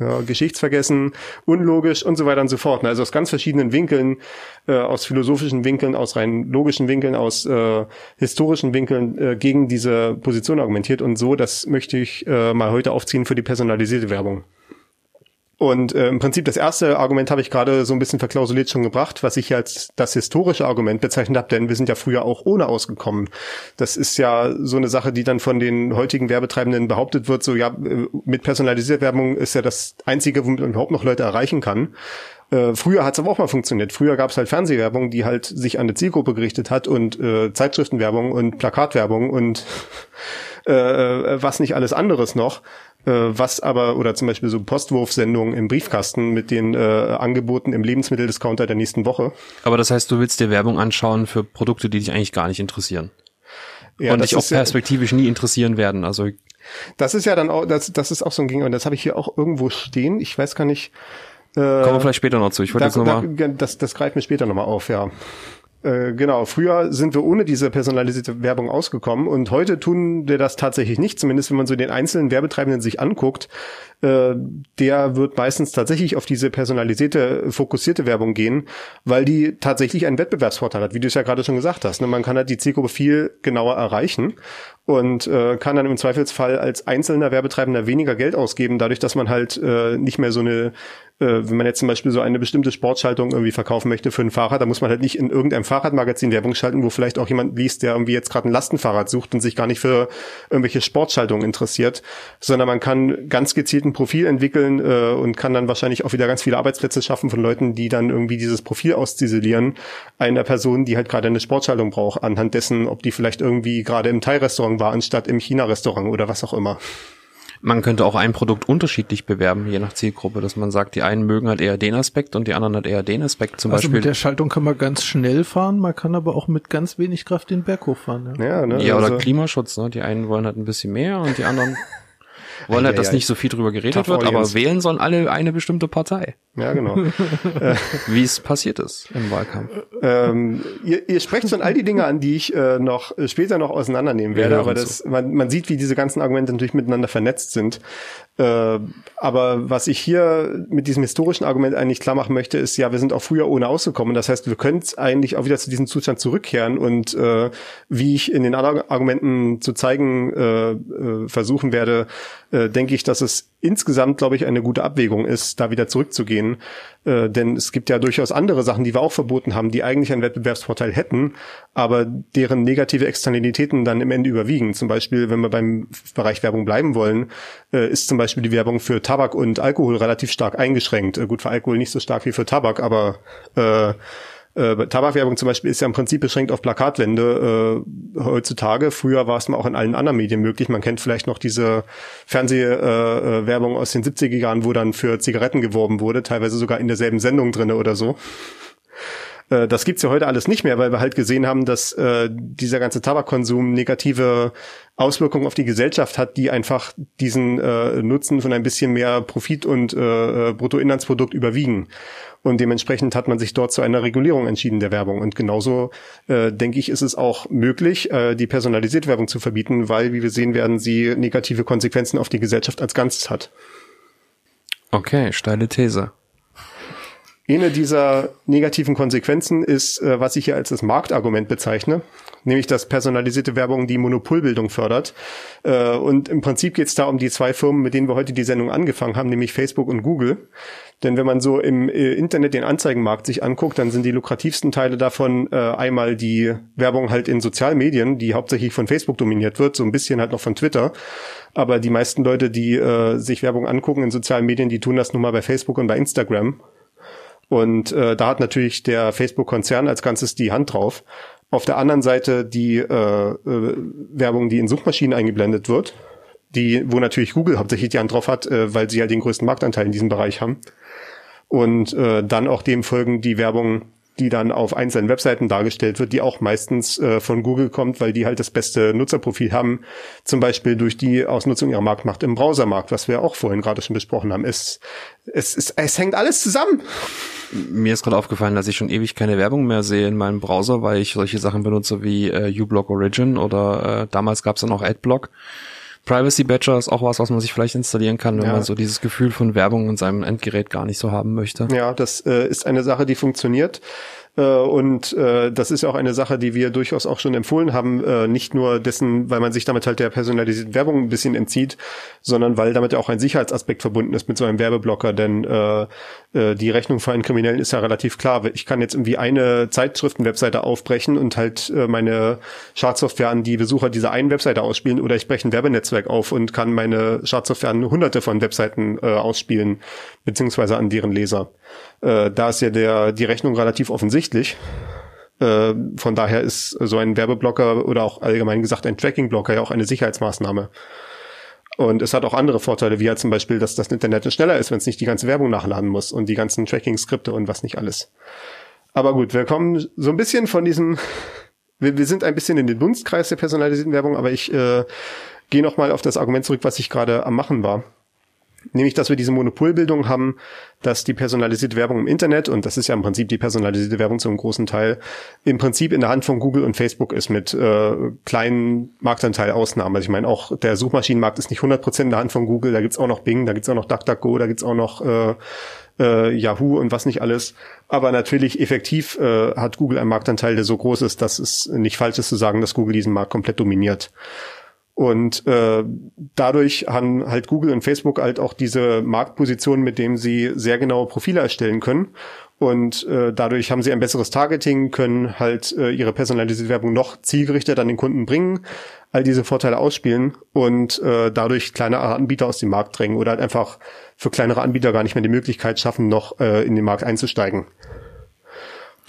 Ja, Geschichtsvergessen, unlogisch und so weiter und so fort. Ne? Also aus ganz verschiedenen Winkeln, äh, aus philosophischen Winkeln, aus rein logischen Winkeln, aus äh, historischen Winkeln äh, gegen diese Position argumentiert und so, das möchte ich äh, mal heute aufziehen für die personalisierte Werbung. Und äh, im Prinzip das erste Argument habe ich gerade so ein bisschen verklausuliert schon gebracht, was ich als das historische Argument bezeichnet habe, denn wir sind ja früher auch ohne ausgekommen. Das ist ja so eine Sache, die dann von den heutigen Werbetreibenden behauptet wird, so ja, äh, mit personalisierter Werbung ist ja das Einzige, womit man überhaupt noch Leute erreichen kann. Äh, früher hat es aber auch mal funktioniert. Früher gab es halt Fernsehwerbung, die halt sich an eine Zielgruppe gerichtet hat und äh, Zeitschriftenwerbung und Plakatwerbung und äh, äh was nicht alles anderes noch. Äh, was aber, oder zum Beispiel so Postwurfsendungen im Briefkasten mit den äh, Angeboten im Lebensmitteldiscounter der nächsten Woche. Aber das heißt, du willst dir Werbung anschauen für Produkte, die dich eigentlich gar nicht interessieren. Ja, und dich auch perspektivisch ja, nie interessieren werden. Also das ist ja dann auch, das, das ist auch so ein Ging, und das habe ich hier auch irgendwo stehen. Ich weiß gar nicht. Äh, Kommen wir vielleicht später noch zu. Ich wollte da, jetzt noch da, Das, das greift mir später nochmal auf, ja. Äh, genau, früher sind wir ohne diese personalisierte Werbung ausgekommen und heute tun wir das tatsächlich nicht, zumindest wenn man so den einzelnen Werbetreibenden sich anguckt. Äh, der wird meistens tatsächlich auf diese personalisierte, fokussierte Werbung gehen, weil die tatsächlich einen Wettbewerbsvorteil hat, wie du es ja gerade schon gesagt hast. Ne? Man kann halt die Zielgruppe viel genauer erreichen und äh, kann dann im Zweifelsfall als einzelner Werbetreibender weniger Geld ausgeben, dadurch, dass man halt äh, nicht mehr so eine äh, wenn man jetzt zum Beispiel so eine bestimmte Sportschaltung irgendwie verkaufen möchte für ein Fahrrad, da muss man halt nicht in irgendeinem Fahrradmagazin Werbung schalten, wo vielleicht auch jemand liest, der irgendwie jetzt gerade ein Lastenfahrrad sucht und sich gar nicht für irgendwelche Sportschaltungen interessiert, sondern man kann ganz gezielt ein Profil entwickeln äh, und kann dann wahrscheinlich auch wieder ganz viele Arbeitsplätze schaffen von Leuten, die dann irgendwie dieses Profil ausziselieren einer Person, die halt gerade eine Sportschaltung braucht, anhand dessen, ob die vielleicht irgendwie gerade im Thai-Restaurant war, anstatt im China-Restaurant oder was auch immer. Man könnte auch ein Produkt unterschiedlich bewerben, je nach Zielgruppe, dass man sagt, die einen mögen halt eher den Aspekt und die anderen halt eher den Aspekt. Zum also Beispiel. mit der Schaltung kann man ganz schnell fahren, man kann aber auch mit ganz wenig Kraft den Berg hochfahren. Ja, ja, ne? ja oder also Klimaschutz. Ne? Die einen wollen halt ein bisschen mehr und die anderen wollen halt, dass nicht so viel drüber geredet wird, aber wählen sollen alle eine bestimmte Partei. Ja, genau. Wie es passiert ist im Wahlkampf. Ähm, ihr, ihr sprecht schon all die Dinge an, die ich äh, noch äh, später noch auseinandernehmen werde, aber das, so. man, man sieht, wie diese ganzen Argumente natürlich miteinander vernetzt sind. Äh, aber was ich hier mit diesem historischen Argument eigentlich klar machen möchte, ist ja, wir sind auch früher ohne ausgekommen. Das heißt, wir können eigentlich auch wieder zu diesem Zustand zurückkehren und äh, wie ich in den anderen Argumenten zu zeigen äh, äh, versuchen werde, äh, denke ich, dass es insgesamt, glaube ich, eine gute Abwägung ist, da wieder zurückzugehen. Äh, denn es gibt ja durchaus andere Sachen, die wir auch verboten haben, die eigentlich einen Wettbewerbsvorteil hätten, aber deren negative Externalitäten dann im Ende überwiegen. Zum Beispiel, wenn wir beim Bereich Werbung bleiben wollen, äh, ist zum Beispiel die Werbung für Tabak und Alkohol relativ stark eingeschränkt. Äh, gut, für Alkohol nicht so stark wie für Tabak, aber äh, äh, Tabakwerbung zum Beispiel ist ja im Prinzip beschränkt auf Plakatwände äh, heutzutage. Früher war es mal auch in allen anderen Medien möglich. Man kennt vielleicht noch diese Fernsehwerbung äh, äh aus den 70er Jahren, wo dann für Zigaretten geworben wurde, teilweise sogar in derselben Sendung drinne oder so. Äh, das gibt's ja heute alles nicht mehr, weil wir halt gesehen haben, dass äh, dieser ganze Tabakkonsum negative Auswirkungen auf die Gesellschaft hat, die einfach diesen äh, Nutzen von ein bisschen mehr Profit und äh, äh Bruttoinlandsprodukt überwiegen. Und dementsprechend hat man sich dort zu einer Regulierung entschieden der Werbung. Und genauso, äh, denke ich, ist es auch möglich, äh, die personalisierte Werbung zu verbieten, weil, wie wir sehen werden, sie negative Konsequenzen auf die Gesellschaft als Ganzes hat. Okay, steile These. Eine dieser negativen Konsequenzen ist, äh, was ich hier als das Marktargument bezeichne, nämlich dass personalisierte Werbung die Monopolbildung fördert. Äh, und im Prinzip geht es da um die zwei Firmen, mit denen wir heute die Sendung angefangen haben, nämlich Facebook und Google. Denn wenn man so im äh, Internet den Anzeigenmarkt sich anguckt, dann sind die lukrativsten Teile davon einmal die Werbung halt in Sozialmedien, die hauptsächlich von Facebook dominiert wird, so ein bisschen halt noch von Twitter. Aber die meisten Leute, die sich Werbung angucken in sozialen Medien, die tun das nun mal bei Facebook und bei Instagram. Und äh, da hat natürlich der Facebook-Konzern als Ganzes die Hand drauf. Auf der anderen Seite die äh, äh, Werbung, die in Suchmaschinen eingeblendet wird, die, wo natürlich Google hauptsächlich die Hand drauf hat, äh, weil sie ja den größten Marktanteil in diesem Bereich haben. Und äh, dann auch dem folgen die Werbung die dann auf einzelnen Webseiten dargestellt wird, die auch meistens äh, von Google kommt, weil die halt das beste Nutzerprofil haben, zum Beispiel durch die Ausnutzung ihrer Marktmacht im Browsermarkt, was wir auch vorhin gerade schon besprochen haben. Es, es, es, es hängt alles zusammen. Mir ist gerade aufgefallen, dass ich schon ewig keine Werbung mehr sehe in meinem Browser, weil ich solche Sachen benutze wie äh, uBlock Origin oder äh, damals gab es dann auch Adblock. Privacy Badger ist auch was, was man sich vielleicht installieren kann, wenn ja. man so dieses Gefühl von Werbung in seinem Endgerät gar nicht so haben möchte. Ja, das äh, ist eine Sache, die funktioniert. Äh, und äh, das ist auch eine Sache, die wir durchaus auch schon empfohlen haben, äh, nicht nur dessen, weil man sich damit halt der personalisierten Werbung ein bisschen entzieht, sondern weil damit auch ein Sicherheitsaspekt verbunden ist mit so einem Werbeblocker, denn die Rechnung für einen Kriminellen ist ja relativ klar. Ich kann jetzt irgendwie eine Zeitschriftenwebseite aufbrechen und halt meine Schadsoftware an die Besucher dieser einen Webseite ausspielen oder ich breche ein Werbenetzwerk auf und kann meine Schadsoftware an hunderte von Webseiten äh, ausspielen, beziehungsweise an deren Leser. Äh, da ist ja der, die Rechnung relativ offensichtlich. Äh, von daher ist so ein Werbeblocker oder auch allgemein gesagt ein Tracking-Blocker ja auch eine Sicherheitsmaßnahme. Und es hat auch andere Vorteile, wie ja halt zum Beispiel, dass das Internet schneller ist, wenn es nicht die ganze Werbung nachladen muss und die ganzen Tracking-Skripte und was nicht alles. Aber gut, wir kommen so ein bisschen von diesem, wir, wir sind ein bisschen in den Dunstkreis der personalisierten Werbung, aber ich äh, gehe nochmal auf das Argument zurück, was ich gerade am Machen war. Nämlich, dass wir diese Monopolbildung haben, dass die personalisierte Werbung im Internet, und das ist ja im Prinzip die personalisierte Werbung zu einem großen Teil, im Prinzip in der Hand von Google und Facebook ist mit äh, kleinen Marktanteil Ausnahmen. Also ich meine, auch der Suchmaschinenmarkt ist nicht 100% in der Hand von Google, da gibt's auch noch Bing, da gibt's auch noch DuckDuckGo, da gibt's auch noch äh, äh, Yahoo und was nicht alles. Aber natürlich effektiv äh, hat Google einen Marktanteil, der so groß ist, dass es nicht falsch ist zu sagen, dass Google diesen Markt komplett dominiert. Und äh, dadurch haben halt Google und Facebook halt auch diese Marktposition, mit dem sie sehr genaue Profile erstellen können. Und äh, dadurch haben sie ein besseres Targeting, können halt äh, ihre personalisierte Werbung noch zielgerichtet an den Kunden bringen, all diese Vorteile ausspielen und äh, dadurch kleinere Anbieter aus dem Markt drängen oder halt einfach für kleinere Anbieter gar nicht mehr die Möglichkeit schaffen, noch äh, in den Markt einzusteigen.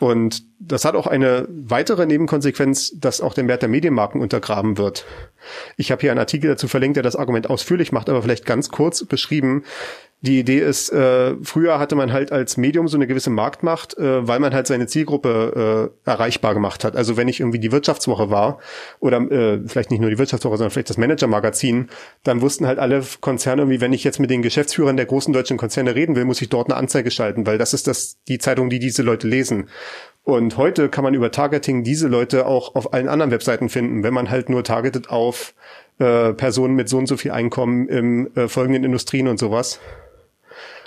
Und das hat auch eine weitere Nebenkonsequenz, dass auch der Wert der Medienmarken untergraben wird. Ich habe hier einen Artikel dazu verlinkt, der das Argument ausführlich macht, aber vielleicht ganz kurz beschrieben. Die Idee ist, äh, früher hatte man halt als Medium so eine gewisse Marktmacht, äh, weil man halt seine Zielgruppe äh, erreichbar gemacht hat. Also wenn ich irgendwie die Wirtschaftswoche war oder äh, vielleicht nicht nur die Wirtschaftswoche, sondern vielleicht das Manager-Magazin, dann wussten halt alle Konzerne irgendwie, wenn ich jetzt mit den Geschäftsführern der großen deutschen Konzerne reden will, muss ich dort eine Anzeige schalten, weil das ist das die Zeitung, die diese Leute lesen. Und heute kann man über Targeting diese Leute auch auf allen anderen Webseiten finden, wenn man halt nur targetet auf äh, Personen mit so und so viel Einkommen im äh, folgenden Industrien und sowas.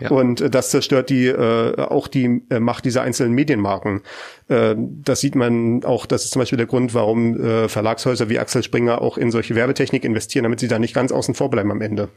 Ja. Und äh, das zerstört die äh, auch die äh, Macht dieser einzelnen Medienmarken. Äh, das sieht man auch, das ist zum Beispiel der Grund, warum äh, Verlagshäuser wie Axel Springer auch in solche Werbetechnik investieren, damit sie da nicht ganz außen vor bleiben am Ende.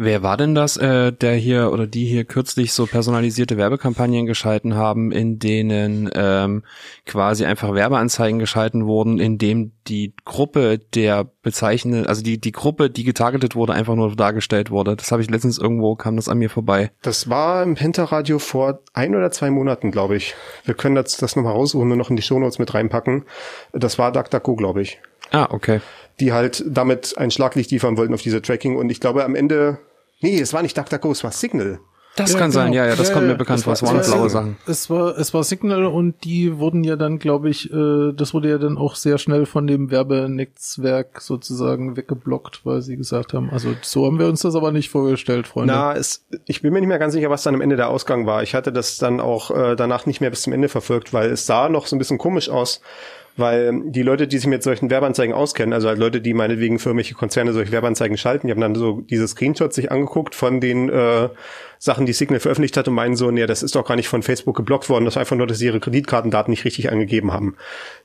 Wer war denn das, äh, der hier oder die hier kürzlich so personalisierte Werbekampagnen geschalten haben, in denen ähm, quasi einfach Werbeanzeigen geschalten wurden, in dem die Gruppe der bezeichneten, also die die Gruppe, die getargetet wurde, einfach nur dargestellt wurde. Das habe ich letztens irgendwo kam das an mir vorbei. Das war im Hinterradio vor ein oder zwei Monaten, glaube ich. Wir können das, das nochmal raussuchen und noch in die Shownotes mit reinpacken. Das war DuckDuckGo, glaube ich. Ah, okay. Die halt damit ein Schlaglicht liefern wollten auf diese Tracking und ich glaube am Ende Nee, es war nicht DuckDuckGo, es war Signal. Das ja, kann genau. sein, ja, ja, das ja, kommt mir bekannt vor. Es waren blaue Sachen. Es war, es war Signal und die wurden ja dann, glaube ich, äh, das wurde ja dann auch sehr schnell von dem Werbenetzwerk sozusagen weggeblockt, weil sie gesagt haben, also so haben wir uns das aber nicht vorgestellt, Freunde. Na, es, ich bin mir nicht mehr ganz sicher, was dann am Ende der Ausgang war. Ich hatte das dann auch äh, danach nicht mehr bis zum Ende verfolgt, weil es sah noch so ein bisschen komisch aus weil die Leute, die sich mit solchen Werbeanzeigen auskennen, also halt Leute, die meinetwegen für irgendwelche Konzerne solche Werbeanzeigen schalten, die haben dann so diese Screenshots sich angeguckt von den äh, Sachen, die Signal veröffentlicht hat und meinen so, nee, das ist doch gar nicht von Facebook geblockt worden, das war einfach nur, dass sie ihre Kreditkartendaten nicht richtig angegeben haben.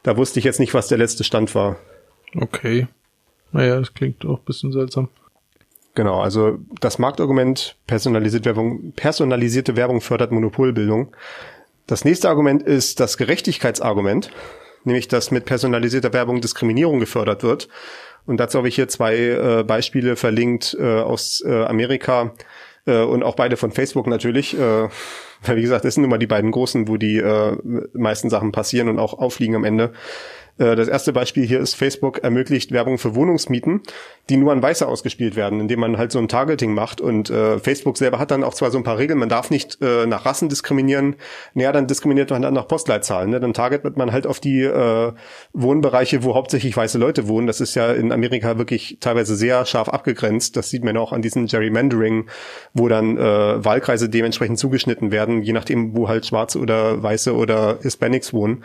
Da wusste ich jetzt nicht, was der letzte Stand war. Okay. Naja, das klingt auch bisschen seltsam. Genau, also das Marktargument personalisierte Werbung, personalisierte Werbung fördert Monopolbildung. Das nächste Argument ist das Gerechtigkeitsargument nämlich dass mit personalisierter Werbung Diskriminierung gefördert wird. Und dazu habe ich hier zwei äh, Beispiele verlinkt äh, aus äh, Amerika äh, und auch beide von Facebook natürlich. Äh, weil wie gesagt, das sind immer die beiden großen, wo die äh, meisten Sachen passieren und auch auffliegen am Ende. Äh, das erste Beispiel hier ist, Facebook ermöglicht Werbung für Wohnungsmieten, die nur an Weiße ausgespielt werden, indem man halt so ein Targeting macht. Und äh, Facebook selber hat dann auch zwar so ein paar Regeln, man darf nicht äh, nach Rassen diskriminieren, naja, dann diskriminiert man dann nach Postleitzahlen. Ne? Dann targetet man halt auf die äh, Wohnbereiche, wo hauptsächlich weiße Leute wohnen. Das ist ja in Amerika wirklich teilweise sehr scharf abgegrenzt. Das sieht man auch an diesem Gerrymandering, wo dann äh, Wahlkreise dementsprechend zugeschnitten werden, je nachdem, wo halt Schwarze oder Weiße oder Hispanics wohnen.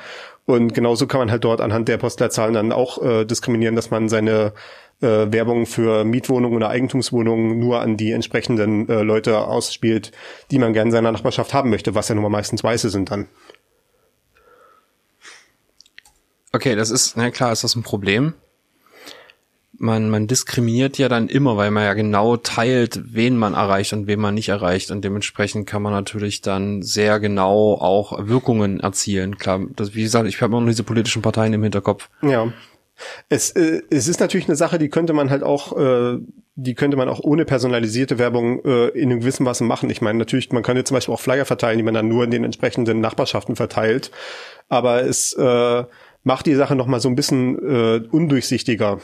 Und genauso kann man halt dort anhand der Postleitzahlen dann auch äh, diskriminieren, dass man seine äh, Werbung für Mietwohnungen oder Eigentumswohnungen nur an die entsprechenden äh, Leute ausspielt, die man gerne in seiner Nachbarschaft haben möchte, was ja nun mal meistens Weiße sind dann. Okay, das ist, na klar, ist das ein Problem man, man diskriminiert ja dann immer, weil man ja genau teilt, wen man erreicht und wen man nicht erreicht. Und dementsprechend kann man natürlich dann sehr genau auch Wirkungen erzielen. Klar, das, wie gesagt, ich habe immer noch diese politischen Parteien im Hinterkopf. Ja. Es, äh, es ist natürlich eine Sache, die könnte man halt auch, äh, die könnte man auch ohne personalisierte Werbung äh, in einem gewissen Maße machen. Ich meine, natürlich, man könnte zum Beispiel auch Flyer verteilen, die man dann nur in den entsprechenden Nachbarschaften verteilt. Aber es äh, macht die Sache noch mal so ein bisschen äh, undurchsichtiger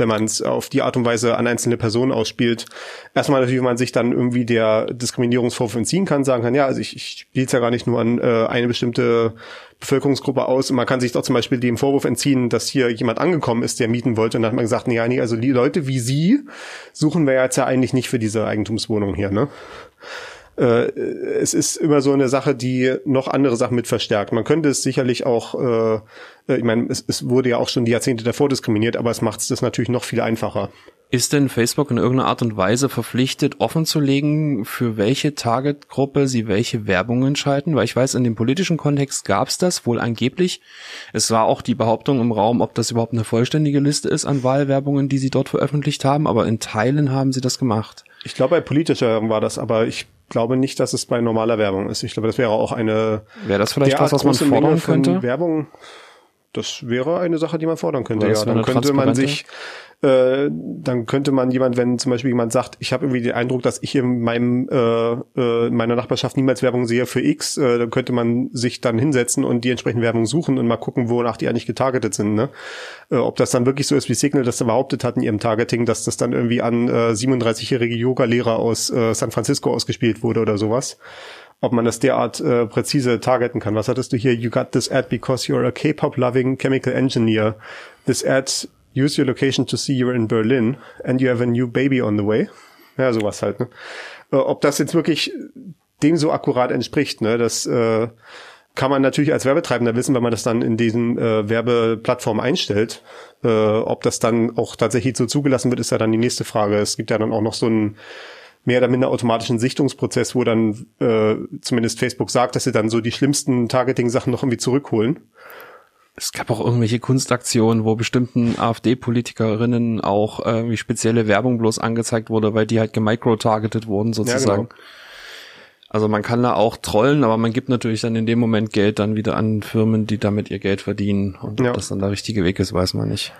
wenn man es auf die Art und Weise an einzelne Personen ausspielt. Erstmal natürlich, wenn man sich dann irgendwie der Diskriminierungsvorwurf entziehen kann, sagen kann, ja, also ich, ich spiele es ja gar nicht nur an äh, eine bestimmte Bevölkerungsgruppe aus und man kann sich doch zum Beispiel dem Vorwurf entziehen, dass hier jemand angekommen ist, der mieten wollte und dann hat man gesagt, nee, ja, nee, also die Leute wie Sie suchen wir jetzt ja eigentlich nicht für diese Eigentumswohnung hier, ne? Äh, es ist immer so eine Sache, die noch andere Sachen mit verstärkt. Man könnte es sicherlich auch, äh, ich meine, es, es wurde ja auch schon die Jahrzehnte davor diskriminiert, aber es macht es das natürlich noch viel einfacher. Ist denn Facebook in irgendeiner Art und Weise verpflichtet, offen zu legen, für welche Targetgruppe sie welche Werbungen schalten? Weil ich weiß, in dem politischen Kontext gab es das wohl angeblich. Es war auch die Behauptung im Raum, ob das überhaupt eine vollständige Liste ist an Wahlwerbungen, die sie dort veröffentlicht haben, aber in Teilen haben sie das gemacht. Ich glaube, bei politischer Werbung war das, aber ich glaube nicht, dass es bei normaler Werbung ist. Ich glaube, das wäre auch eine. Wäre das vielleicht was, was man fordern könnte? Werbung. Das wäre eine Sache, die man fordern könnte. Ja, dann könnte man sich äh, dann könnte man jemand, wenn zum Beispiel jemand sagt, ich habe irgendwie den Eindruck, dass ich in meinem äh, äh, in meiner Nachbarschaft niemals Werbung sehe für X, äh, dann könnte man sich dann hinsetzen und die entsprechende Werbung suchen und mal gucken, wonach die eigentlich getargetet sind. Ne? Äh, ob das dann wirklich so ist, wie Signal das behauptet hat in ihrem Targeting, dass das dann irgendwie an äh, 37-jährige Yoga-Lehrer aus äh, San Francisco ausgespielt wurde oder sowas ob man das derart äh, präzise targeten kann. Was hattest du hier? You got this ad because you're a K-pop loving chemical engineer. This ad use your location to see you're in Berlin and you have a new baby on the way. Ja, sowas halt. Ne? Äh, ob das jetzt wirklich dem so akkurat entspricht, ne, das äh, kann man natürlich als Werbetreibender wissen, wenn man das dann in diesen äh, Werbeplattformen einstellt. Äh, ob das dann auch tatsächlich so zugelassen wird, ist ja dann die nächste Frage. Es gibt ja dann auch noch so einen mehr oder minder automatischen Sichtungsprozess, wo dann äh, zumindest Facebook sagt, dass sie dann so die schlimmsten Targeting-Sachen noch irgendwie zurückholen es gab auch irgendwelche Kunstaktionen, wo bestimmten AfD-Politikerinnen auch irgendwie spezielle Werbung bloß angezeigt wurde, weil die halt gemicro-targetet wurden sozusagen. Ja, genau. Also man kann da auch trollen, aber man gibt natürlich dann in dem Moment Geld dann wieder an Firmen, die damit ihr Geld verdienen. Und ja. ob das dann der richtige Weg ist, weiß man nicht.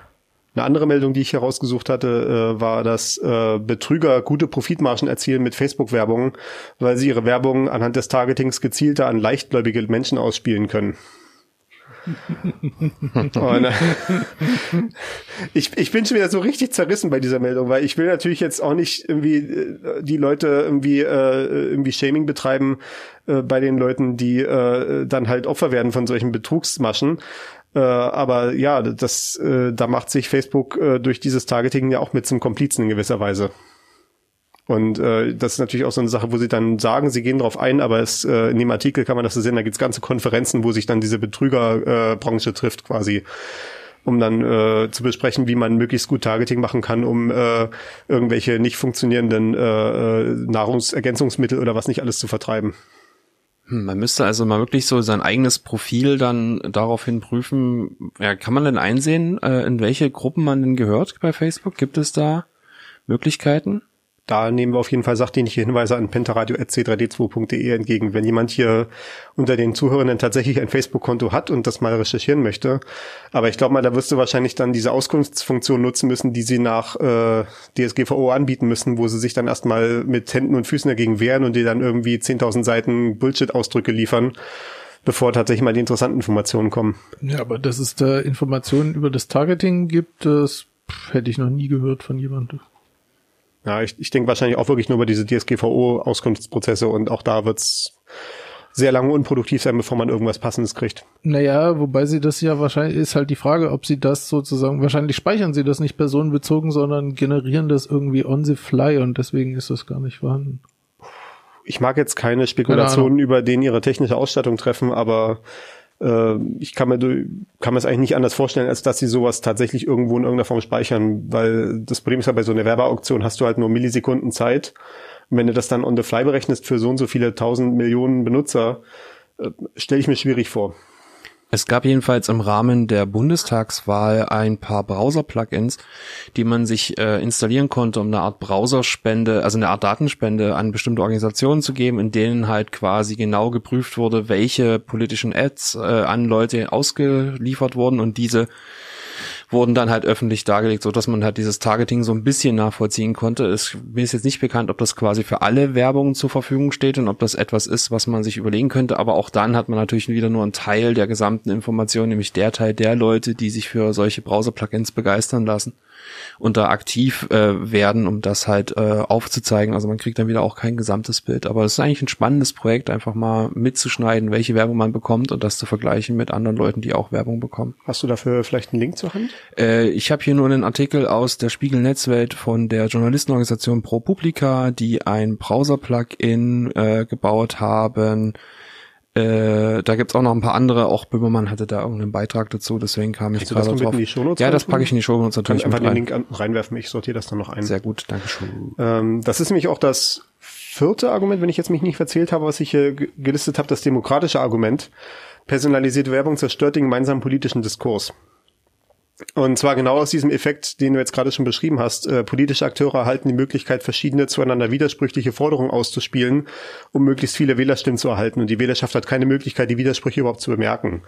Eine andere Meldung, die ich herausgesucht hatte, äh, war, dass äh, Betrüger gute Profitmargen erzielen mit Facebook-Werbung, weil sie ihre Werbung anhand des Targetings gezielter an leichtgläubige Menschen ausspielen können. Und, äh, ich, ich bin schon wieder so richtig zerrissen bei dieser Meldung, weil ich will natürlich jetzt auch nicht irgendwie äh, die Leute irgendwie äh, irgendwie Shaming betreiben äh, bei den Leuten, die äh, dann halt Opfer werden von solchen Betrugsmaschen. Äh, aber ja, das äh, da macht sich Facebook äh, durch dieses Targeting ja auch mit zum Komplizen in gewisser Weise. Und äh, das ist natürlich auch so eine Sache, wo sie dann sagen, sie gehen darauf ein, aber es, äh, in dem Artikel kann man das so sehen, da gibt's ganze Konferenzen, wo sich dann diese Betrügerbranche äh, trifft quasi um dann äh, zu besprechen, wie man möglichst gut Targeting machen kann, um äh, irgendwelche nicht funktionierenden äh, äh Nahrungsergänzungsmittel oder was nicht alles zu vertreiben. Hm, man müsste also mal wirklich so sein eigenes Profil dann daraufhin prüfen. Ja, kann man denn einsehen, äh, in welche Gruppen man denn gehört bei Facebook? Gibt es da Möglichkeiten? Da nehmen wir auf jeden Fall sachdienliche Hinweise an pentaradio.c3d2.de entgegen. Wenn jemand hier unter den Zuhörenden tatsächlich ein Facebook-Konto hat und das mal recherchieren möchte. Aber ich glaube mal, da wirst du wahrscheinlich dann diese Auskunftsfunktion nutzen müssen, die sie nach äh, DSGVO anbieten müssen, wo sie sich dann erstmal mit Händen und Füßen dagegen wehren und dir dann irgendwie 10.000 Seiten Bullshit-Ausdrücke liefern bevor tatsächlich mal die interessanten Informationen kommen. Ja, aber dass es da Informationen über das Targeting gibt, das hätte ich noch nie gehört von jemandem. Ja, ich, ich denke wahrscheinlich auch wirklich nur über diese DSGVO-Auskunftsprozesse und auch da wird's sehr lange unproduktiv sein, bevor man irgendwas Passendes kriegt. Naja, wobei sie das ja wahrscheinlich, ist halt die Frage, ob sie das sozusagen, wahrscheinlich speichern sie das nicht personenbezogen, sondern generieren das irgendwie on the fly und deswegen ist das gar nicht vorhanden. Ich mag jetzt keine Spekulationen über den ihre technische Ausstattung treffen, aber äh, ich kann mir, kann mir es eigentlich nicht anders vorstellen, als dass sie sowas tatsächlich irgendwo in irgendeiner Form speichern, weil das Problem ist ja bei so einer Werbeauktion hast du halt nur Millisekunden Zeit. Und wenn du das dann on the fly berechnest für so und so viele tausend Millionen Benutzer, äh, stelle ich mir schwierig vor. Es gab jedenfalls im Rahmen der Bundestagswahl ein paar Browser-Plugins, die man sich äh, installieren konnte, um eine Art Browserspende, also eine Art Datenspende an bestimmte Organisationen zu geben, in denen halt quasi genau geprüft wurde, welche politischen Ads äh, an Leute ausgeliefert wurden und diese wurden dann halt öffentlich dargelegt, so dass man halt dieses Targeting so ein bisschen nachvollziehen konnte. Es, mir ist jetzt nicht bekannt, ob das quasi für alle Werbungen zur Verfügung steht und ob das etwas ist, was man sich überlegen könnte. Aber auch dann hat man natürlich wieder nur einen Teil der gesamten Information, nämlich der Teil der Leute, die sich für solche Browser-Plugins begeistern lassen und da aktiv äh, werden, um das halt äh, aufzuzeigen. Also man kriegt dann wieder auch kein gesamtes Bild. Aber es ist eigentlich ein spannendes Projekt, einfach mal mitzuschneiden, welche Werbung man bekommt und das zu vergleichen mit anderen Leuten, die auch Werbung bekommen. Hast du dafür vielleicht einen Link zur Hand? Äh, ich habe hier nur einen Artikel aus der Spiegel Netzwelt von der Journalistenorganisation ProPublica, die ein Browser-Plugin äh, gebaut haben. Äh, da gibt's auch noch ein paar andere. Auch Böhmermann hatte da irgendeinen Beitrag dazu, deswegen kam ich gerade drauf. ja, das packe ich in die Shownotes natürlich. Kann ich einfach den Link reinwerfen. Ich sortiere das dann noch ein. Sehr gut, danke schön. Ähm, das ist nämlich auch das vierte Argument, wenn ich jetzt mich nicht verzählt habe, was ich hier gelistet habe, das demokratische Argument. Personalisierte Werbung zerstört den gemeinsamen politischen Diskurs. Und zwar genau aus diesem Effekt, den du jetzt gerade schon beschrieben hast. Äh, politische Akteure erhalten die Möglichkeit, verschiedene zueinander widersprüchliche Forderungen auszuspielen, um möglichst viele Wählerstimmen zu erhalten. Und die Wählerschaft hat keine Möglichkeit, die Widersprüche überhaupt zu bemerken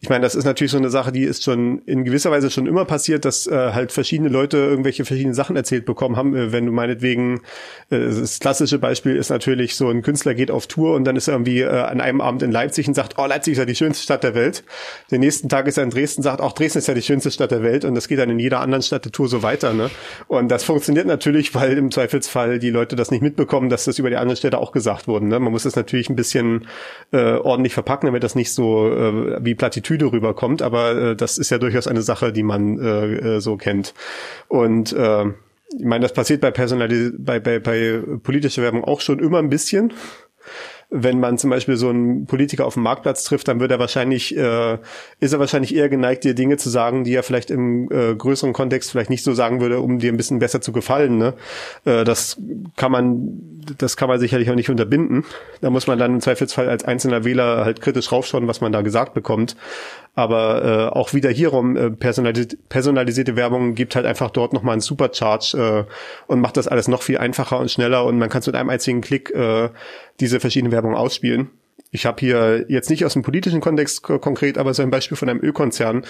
ich meine, das ist natürlich so eine Sache, die ist schon in gewisser Weise schon immer passiert, dass äh, halt verschiedene Leute irgendwelche verschiedene Sachen erzählt bekommen haben. Äh, wenn du meinetwegen, äh, das klassische Beispiel ist natürlich so ein Künstler geht auf Tour und dann ist er irgendwie äh, an einem Abend in Leipzig und sagt, oh, Leipzig ist ja die schönste Stadt der Welt. Den nächsten Tag ist er in Dresden und sagt, auch Dresden ist ja die schönste Stadt der Welt und das geht dann in jeder anderen Stadt der Tour so weiter. Ne? Und das funktioniert natürlich, weil im Zweifelsfall die Leute das nicht mitbekommen, dass das über die anderen Städte auch gesagt wurde. Ne? Man muss das natürlich ein bisschen äh, ordentlich verpacken, damit das nicht so äh, wie Plattitüde rüberkommt aber äh, das ist ja durchaus eine Sache, die man äh, äh, so kennt. Und äh, ich meine, das passiert bei Personalis bei, bei, bei politischer Werbung auch schon immer ein bisschen wenn man zum Beispiel so einen Politiker auf dem Marktplatz trifft, dann wird er wahrscheinlich, äh, ist er wahrscheinlich eher geneigt, dir Dinge zu sagen, die er vielleicht im äh, größeren Kontext vielleicht nicht so sagen würde, um dir ein bisschen besser zu gefallen. Ne? Äh, das kann man das kann man sicherlich auch nicht unterbinden. Da muss man dann im Zweifelsfall als einzelner Wähler halt kritisch raufschauen, was man da gesagt bekommt. Aber äh, auch wieder hierum, äh, personalisierte, personalisierte Werbung gibt halt einfach dort nochmal einen Supercharge äh, und macht das alles noch viel einfacher und schneller und man kann es mit einem einzigen Klick äh, diese verschiedenen Werbungen ausspielen. Ich habe hier jetzt nicht aus dem politischen Kontext konkret, aber so ein Beispiel von einem Ölkonzern,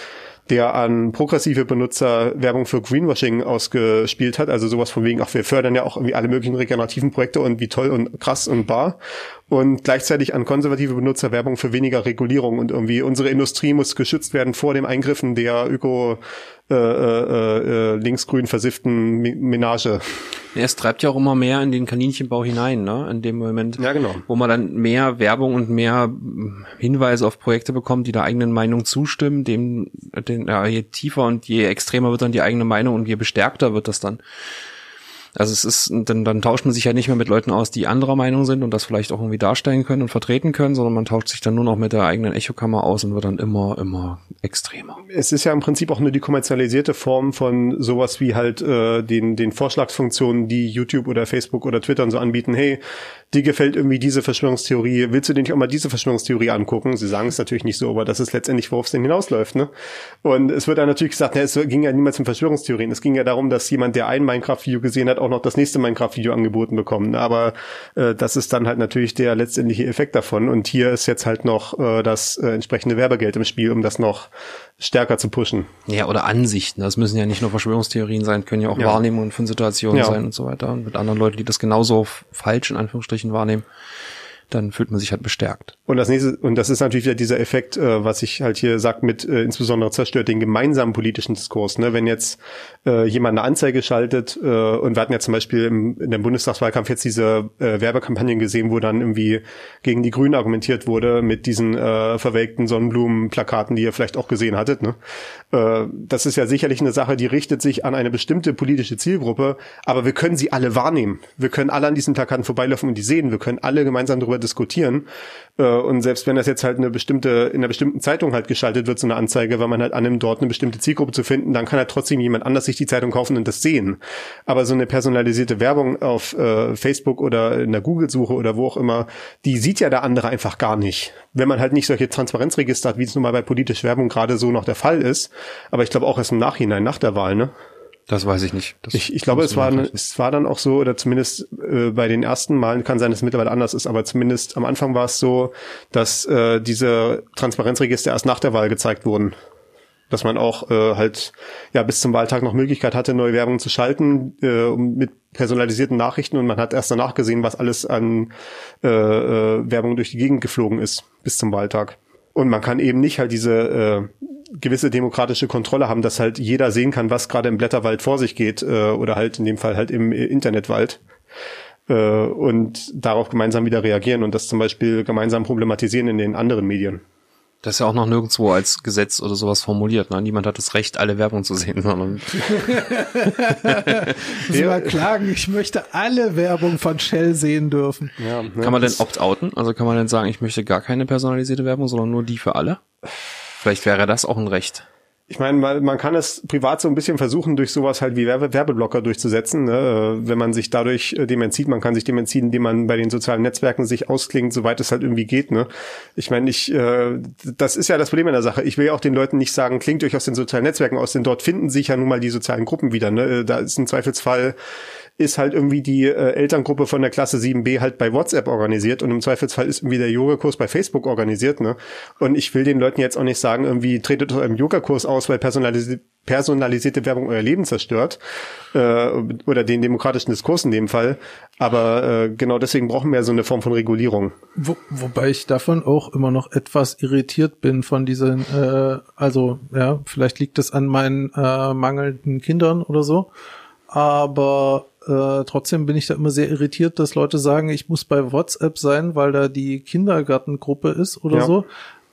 der an progressive Benutzer Werbung für Greenwashing ausgespielt hat. Also sowas von wegen, ach, wir fördern ja auch irgendwie alle möglichen regenerativen Projekte und wie toll und krass und bar. Und gleichzeitig an konservative Benutzer Werbung für weniger Regulierung und irgendwie unsere Industrie muss geschützt werden vor dem Eingriffen der Öko äh, äh, äh, linksgrün versifften Menage. Ja, es treibt ja auch immer mehr in den Kaninchenbau hinein, ne? In dem Moment, ja, genau. wo man dann mehr Werbung und mehr Hinweise auf Projekte bekommt, die der eigenen Meinung zustimmen, dem, den, ja, je tiefer und je extremer wird dann die eigene Meinung und je bestärkter wird das dann. Also es ist, dann, dann tauscht man sich ja nicht mehr mit Leuten aus, die anderer Meinung sind und das vielleicht auch irgendwie darstellen können und vertreten können, sondern man tauscht sich dann nur noch mit der eigenen Echokammer aus und wird dann immer, immer extremer. Es ist ja im Prinzip auch nur die kommerzialisierte Form von sowas wie halt äh, den, den Vorschlagsfunktionen, die YouTube oder Facebook oder Twitter und so anbieten. Hey, dir gefällt irgendwie diese Verschwörungstheorie, willst du dir nicht auch mal diese Verschwörungstheorie angucken? Sie sagen es natürlich nicht so, aber das ist letztendlich, worauf es denn hinausläuft. Ne? Und es wird dann natürlich gesagt, ne, es ging ja niemals um Verschwörungstheorien. Es ging ja darum, dass jemand, der ein Minecraft-Video gesehen hat, auch noch das nächste Minecraft-Video angeboten bekommen. Aber äh, das ist dann halt natürlich der letztendliche Effekt davon. Und hier ist jetzt halt noch äh, das äh, entsprechende Werbegeld im Spiel, um das noch stärker zu pushen. Ja, oder Ansichten. Das müssen ja nicht nur Verschwörungstheorien sein, können ja auch ja. Wahrnehmungen von Situationen ja. sein und so weiter. Und mit anderen Leuten, die das genauso falsch in Anführungsstrichen wahrnehmen dann fühlt man sich halt bestärkt. Und das nächste, und das ist natürlich wieder dieser Effekt, äh, was ich halt hier sag, mit äh, insbesondere zerstört den gemeinsamen politischen Diskurs. Ne? Wenn jetzt äh, jemand eine Anzeige schaltet, äh, und wir hatten ja zum Beispiel im, in dem Bundestagswahlkampf jetzt diese äh, Werbekampagnen gesehen, wo dann irgendwie gegen die Grünen argumentiert wurde mit diesen äh, verwelkten Sonnenblumenplakaten, die ihr vielleicht auch gesehen hattet. Ne? Äh, das ist ja sicherlich eine Sache, die richtet sich an eine bestimmte politische Zielgruppe, aber wir können sie alle wahrnehmen. Wir können alle an diesen Plakaten vorbeilaufen und die sehen. Wir können alle gemeinsam darüber darüber diskutieren. Äh, und selbst wenn das jetzt halt eine bestimmte, in einer bestimmten Zeitung halt geschaltet wird, so eine Anzeige, weil man halt annimmt, dort eine bestimmte Zielgruppe zu finden, dann kann halt trotzdem jemand anders sich die Zeitung kaufen und das sehen. Aber so eine personalisierte Werbung auf äh, Facebook oder in der Google-Suche oder wo auch immer, die sieht ja der andere einfach gar nicht. Wenn man halt nicht solche Transparenzregister hat, wie es nun mal bei politischer Werbung gerade so noch der Fall ist. Aber ich glaube auch erst im Nachhinein, nach der Wahl, ne? Das weiß ich nicht. Das ich, ich glaube, es war, es war dann auch so, oder zumindest äh, bei den ersten Malen kann sein, dass es mittlerweile anders ist, aber zumindest am Anfang war es so, dass äh, diese Transparenzregister erst nach der Wahl gezeigt wurden. Dass man auch äh, halt ja bis zum Wahltag noch Möglichkeit hatte, neue Werbung zu schalten äh, mit personalisierten Nachrichten und man hat erst danach gesehen, was alles an äh, äh, Werbung durch die Gegend geflogen ist bis zum Wahltag. Und man kann eben nicht halt diese äh, gewisse demokratische Kontrolle haben, dass halt jeder sehen kann, was gerade im Blätterwald vor sich geht äh, oder halt in dem Fall halt im Internetwald äh, und darauf gemeinsam wieder reagieren und das zum Beispiel gemeinsam problematisieren in den anderen Medien. Das ist ja auch noch nirgendwo als Gesetz oder sowas formuliert. Ne? Niemand hat das Recht, alle Werbung zu sehen, sondern. Muss mal klagen, ich möchte alle Werbung von Shell sehen dürfen. Ja, ne? Kann man denn opt-outen? Also kann man denn sagen, ich möchte gar keine personalisierte Werbung, sondern nur die für alle? Vielleicht wäre das auch ein Recht ich meine, man, kann es privat so ein bisschen versuchen, durch sowas halt wie Werbe Werbeblocker durchzusetzen, ne? Äh, wenn man sich dadurch äh, dem entzieht. Man kann sich dem entziehen, indem man bei den sozialen Netzwerken sich ausklingt, soweit es halt irgendwie geht. Ne? Ich meine, ich, äh, das ist ja das Problem in der Sache. Ich will ja auch den Leuten nicht sagen, klingt euch aus den sozialen Netzwerken aus, denn dort finden sich ja nun mal die sozialen Gruppen wieder. Ne? Äh, da ist im Zweifelsfall ist halt irgendwie die äh, Elterngruppe von der Klasse 7b halt bei WhatsApp organisiert und im Zweifelsfall ist irgendwie der Yogakurs bei Facebook organisiert, ne? Und ich will den Leuten jetzt auch nicht sagen, irgendwie tretet aus einem Yogakurs aus, weil personalisierte, personalisierte Werbung euer Leben zerstört äh, oder den demokratischen Diskurs in dem Fall. Aber äh, genau deswegen brauchen wir so eine Form von Regulierung. Wo, wobei ich davon auch immer noch etwas irritiert bin von diesen, äh, also ja, vielleicht liegt es an meinen äh, mangelnden Kindern oder so, aber äh, trotzdem bin ich da immer sehr irritiert, dass Leute sagen, ich muss bei WhatsApp sein, weil da die Kindergartengruppe ist oder ja. so.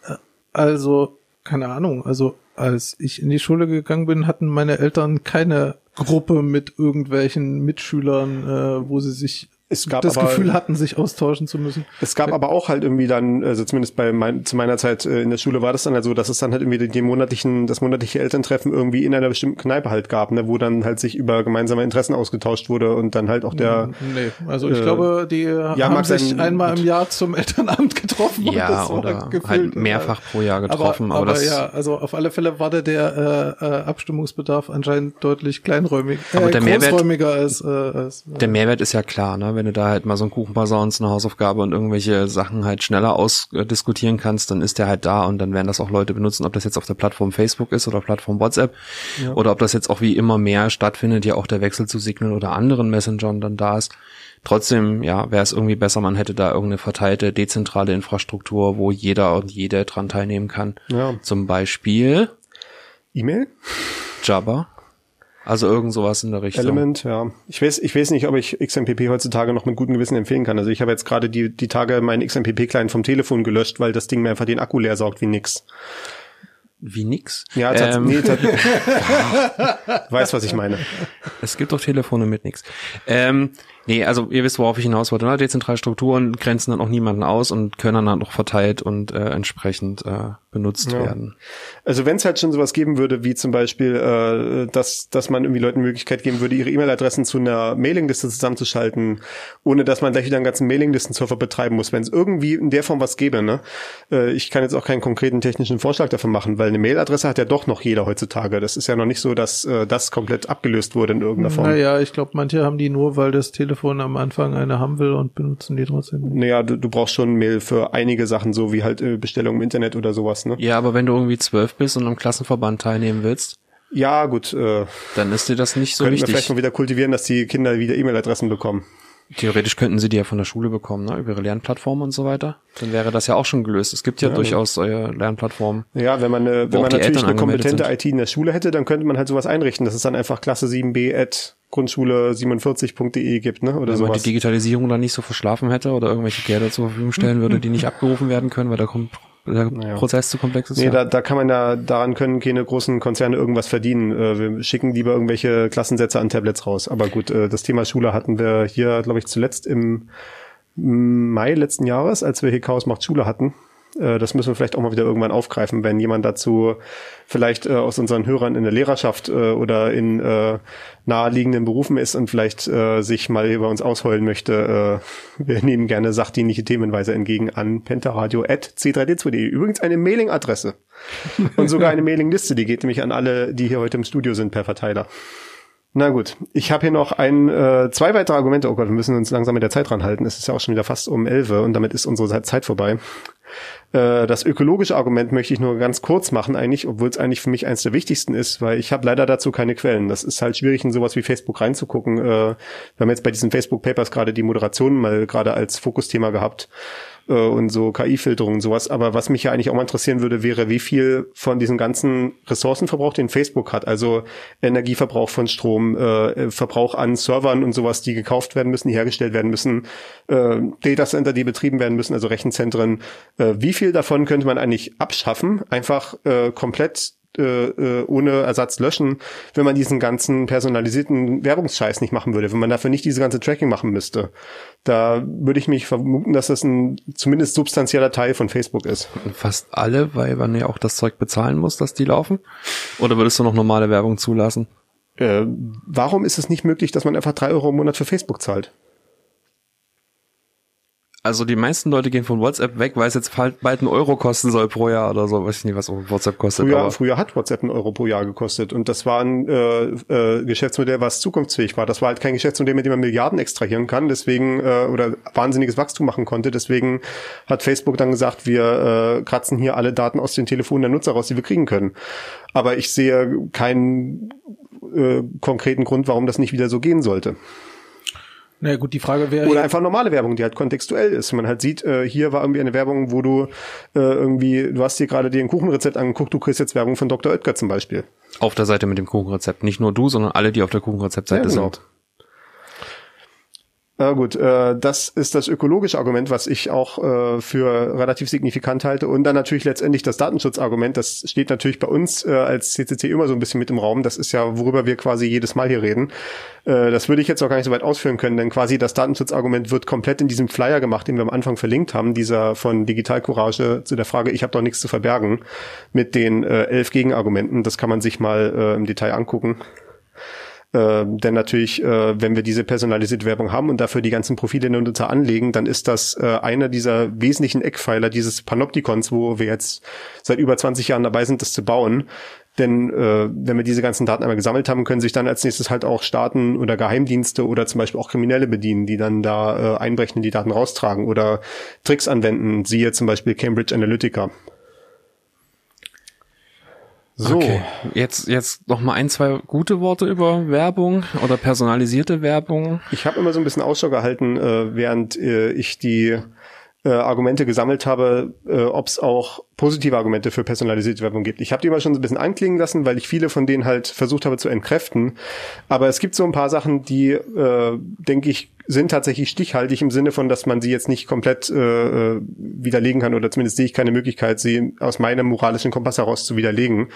Äh, also, keine Ahnung, also als ich in die Schule gegangen bin, hatten meine Eltern keine Gruppe mit irgendwelchen Mitschülern, äh, wo sie sich es gab das aber, Gefühl hatten, sich austauschen zu müssen. Es gab aber auch halt irgendwie dann, also zumindest bei mein, zu meiner Zeit äh, in der Schule war das dann halt so, dass es dann halt irgendwie die monatlichen, das monatliche Elterntreffen irgendwie in einer bestimmten Kneipe halt gab, ne, wo dann halt sich über gemeinsame Interessen ausgetauscht wurde und dann halt auch der. Nee, also ich äh, glaube, die ja, haben sich einmal im Jahr zum Elternamt getroffen. Ja, oder halt mehrfach pro Jahr getroffen. Aber, aber, aber ja, also auf alle Fälle war der, der äh, äh, Abstimmungsbedarf anscheinend deutlich kleinräumig, äh, aber der großräumiger Mehrwert, als, äh, als äh, Der Mehrwert ist ja klar, ne, wenn du da halt mal so einen Kuchenpassons, eine Hausaufgabe und irgendwelche Sachen halt schneller ausdiskutieren kannst, dann ist der halt da und dann werden das auch Leute benutzen, ob das jetzt auf der Plattform Facebook ist oder Plattform WhatsApp ja. oder ob das jetzt auch wie immer mehr stattfindet, ja auch der Wechsel zu Signal oder anderen Messengern dann da ist. Trotzdem, ja, wäre es irgendwie besser, man hätte da irgendeine verteilte, dezentrale Infrastruktur, wo jeder und jede dran teilnehmen kann. Ja. Zum Beispiel E-Mail? Jabba. Also irgend sowas in der Richtung. Element, ja. Ich weiß, ich weiß nicht, ob ich XMPP heutzutage noch mit gutem Gewissen empfehlen kann. Also ich habe jetzt gerade die, die Tage meinen XMPP-Client vom Telefon gelöscht, weil das Ding mir einfach den Akku leer saugt wie nix. Wie nix? Ja, ähm. nee, du weißt, was ich meine. Es gibt doch Telefone mit nix. Ähm, Nee, also ihr wisst, worauf ich hinaus wollte. Ne? Dezentrale Strukturen grenzen dann auch niemanden aus und können dann auch verteilt und äh, entsprechend äh, benutzt ja. werden. Also wenn es halt schon sowas geben würde, wie zum Beispiel, äh, dass, dass man irgendwie Leuten die Möglichkeit geben würde, ihre E-Mail-Adressen zu einer Mailingliste zusammenzuschalten, ohne dass man gleich wieder einen ganzen Mailinglisten-Server betreiben muss, wenn es irgendwie in der Form was gäbe. Ne? Äh, ich kann jetzt auch keinen konkreten technischen Vorschlag dafür machen, weil eine Mailadresse hat ja doch noch jeder heutzutage. Das ist ja noch nicht so, dass äh, das komplett abgelöst wurde in irgendeiner Form. Naja, ich glaube, manche haben die nur, weil das Telefon Telefon am Anfang eine haben will und benutzen die trotzdem. Naja, du, du brauchst schon Mail für einige Sachen, so wie halt äh, Bestellungen im Internet oder sowas, ne? Ja, aber wenn du irgendwie zwölf bist und am Klassenverband teilnehmen willst, ja, gut. Äh, dann ist dir das nicht so wichtig. wir vielleicht mal wieder kultivieren, dass die Kinder wieder E-Mail-Adressen bekommen. Theoretisch könnten sie die ja von der Schule bekommen, ne? über ihre Lernplattform und so weiter. Dann wäre das ja auch schon gelöst. Es gibt ja, ja durchaus äh, Lernplattformen. Ja, wenn man, äh, wenn man natürlich eine kompetente IT in der Schule hätte, dann könnte man halt sowas einrichten, dass es dann einfach Klasse 7b at Grundschule47.de gibt, ne? Oder wenn sowas. man die Digitalisierung dann nicht so verschlafen hätte oder irgendwelche Gelder zur Verfügung stellen würde, die nicht abgerufen werden können, weil da kommt der naja. Prozess zu komplex ist. Nee, ja. da, da kann man ja, daran können keine großen Konzerne irgendwas verdienen. Äh, wir schicken lieber irgendwelche Klassensätze an Tablets raus. Aber gut, äh, das Thema Schule hatten wir hier, glaube ich, zuletzt im Mai letzten Jahres, als wir hier Chaos macht Schule hatten. Äh, das müssen wir vielleicht auch mal wieder irgendwann aufgreifen, wenn jemand dazu vielleicht äh, aus unseren Hörern in der Lehrerschaft äh, oder in äh, naheliegenden Berufen ist und vielleicht äh, sich mal über uns ausheulen möchte. Äh, wir nehmen gerne sachdienliche Themenweise entgegen an pentaradio.c3d2.de. Übrigens eine Mailingadresse und sogar eine Mailingliste, die geht nämlich an alle, die hier heute im Studio sind per Verteiler. Na gut, ich habe hier noch ein, äh, zwei weitere Argumente. Oh Gott, wir müssen uns langsam mit der Zeit ranhalten. Es ist ja auch schon wieder fast um elf und damit ist unsere Zeit vorbei. Äh, das ökologische Argument möchte ich nur ganz kurz machen, eigentlich, obwohl es eigentlich für mich eines der wichtigsten ist, weil ich habe leider dazu keine Quellen. Das ist halt schwierig, in sowas wie Facebook reinzugucken. Äh, wir haben jetzt bei diesen Facebook Papers gerade die Moderation mal gerade als Fokusthema gehabt. Äh, und so KI-Filterung und sowas. Aber was mich ja eigentlich auch mal interessieren würde, wäre, wie viel von diesem ganzen Ressourcenverbrauch, den Facebook hat, also Energieverbrauch von Strom, äh, Verbrauch an Servern und sowas, die gekauft werden müssen, die hergestellt werden müssen, äh, Datacenter, die betrieben werden müssen, also Rechenzentren. Äh, wie viel davon könnte man eigentlich abschaffen, einfach äh, komplett äh, äh, ohne Ersatz löschen, wenn man diesen ganzen personalisierten Werbungsscheiß nicht machen würde, wenn man dafür nicht diese ganze Tracking machen müsste. Da würde ich mich vermuten, dass das ein zumindest substanzieller Teil von Facebook ist. Fast alle, weil man ja auch das Zeug bezahlen muss, dass die laufen? Oder würdest du noch normale Werbung zulassen? Äh, warum ist es nicht möglich, dass man einfach drei Euro im Monat für Facebook zahlt? Also die meisten Leute gehen von WhatsApp weg, weil es jetzt bald ein Euro kosten soll pro Jahr oder so. Weiß ich nicht, was WhatsApp kostet. Früher, früher hat WhatsApp ein Euro pro Jahr gekostet und das war ein äh, äh, Geschäftsmodell, was zukunftsfähig war. Das war halt kein Geschäftsmodell, mit dem man Milliarden extrahieren kann, deswegen äh, oder wahnsinniges Wachstum machen konnte. Deswegen hat Facebook dann gesagt, wir äh, kratzen hier alle Daten aus den Telefonen der Nutzer raus, die wir kriegen können. Aber ich sehe keinen äh, konkreten Grund, warum das nicht wieder so gehen sollte. Na naja, gut, die Frage wäre. Oder einfach normale Werbung, die halt kontextuell ist. Man halt sieht, äh, hier war irgendwie eine Werbung, wo du äh, irgendwie, du hast dir gerade dir ein Kuchenrezept angeguckt, du kriegst jetzt Werbung von Dr. Oetker zum Beispiel. Auf der Seite mit dem Kuchenrezept. Nicht nur du, sondern alle, die auf der Kuchenrezeptseite ja, genau. sind. Na gut, äh, das ist das ökologische Argument, was ich auch äh, für relativ signifikant halte. Und dann natürlich letztendlich das Datenschutzargument. Das steht natürlich bei uns äh, als CCC immer so ein bisschen mit im Raum. Das ist ja, worüber wir quasi jedes Mal hier reden. Äh, das würde ich jetzt auch gar nicht so weit ausführen können, denn quasi das Datenschutzargument wird komplett in diesem Flyer gemacht, den wir am Anfang verlinkt haben, dieser von Digital Courage zu der Frage, ich habe doch nichts zu verbergen, mit den äh, elf Gegenargumenten. Das kann man sich mal äh, im Detail angucken. Äh, denn natürlich, äh, wenn wir diese personalisierte Werbung haben und dafür die ganzen Profile der Nutzer anlegen, dann ist das äh, einer dieser wesentlichen Eckpfeiler dieses Panoptikons, wo wir jetzt seit über 20 Jahren dabei sind, das zu bauen. Denn äh, wenn wir diese ganzen Daten einmal gesammelt haben, können sich dann als nächstes halt auch Staaten oder Geheimdienste oder zum Beispiel auch Kriminelle bedienen, die dann da äh, einbrechen, die Daten raustragen oder Tricks anwenden, siehe zum Beispiel Cambridge Analytica. So. Okay. Jetzt, jetzt noch mal ein, zwei gute Worte über Werbung oder personalisierte Werbung. Ich habe immer so ein bisschen Ausschau gehalten, äh, während äh, ich die äh, Argumente gesammelt habe, äh, ob es auch positive Argumente für personalisierte Werbung gibt. Ich habe die mal schon so ein bisschen anklingen lassen, weil ich viele von denen halt versucht habe zu entkräften. Aber es gibt so ein paar Sachen, die, äh, denke ich, sind tatsächlich stichhaltig im Sinne von, dass man sie jetzt nicht komplett äh, widerlegen kann oder zumindest sehe ich keine Möglichkeit, sie aus meinem moralischen Kompass heraus zu widerlegen.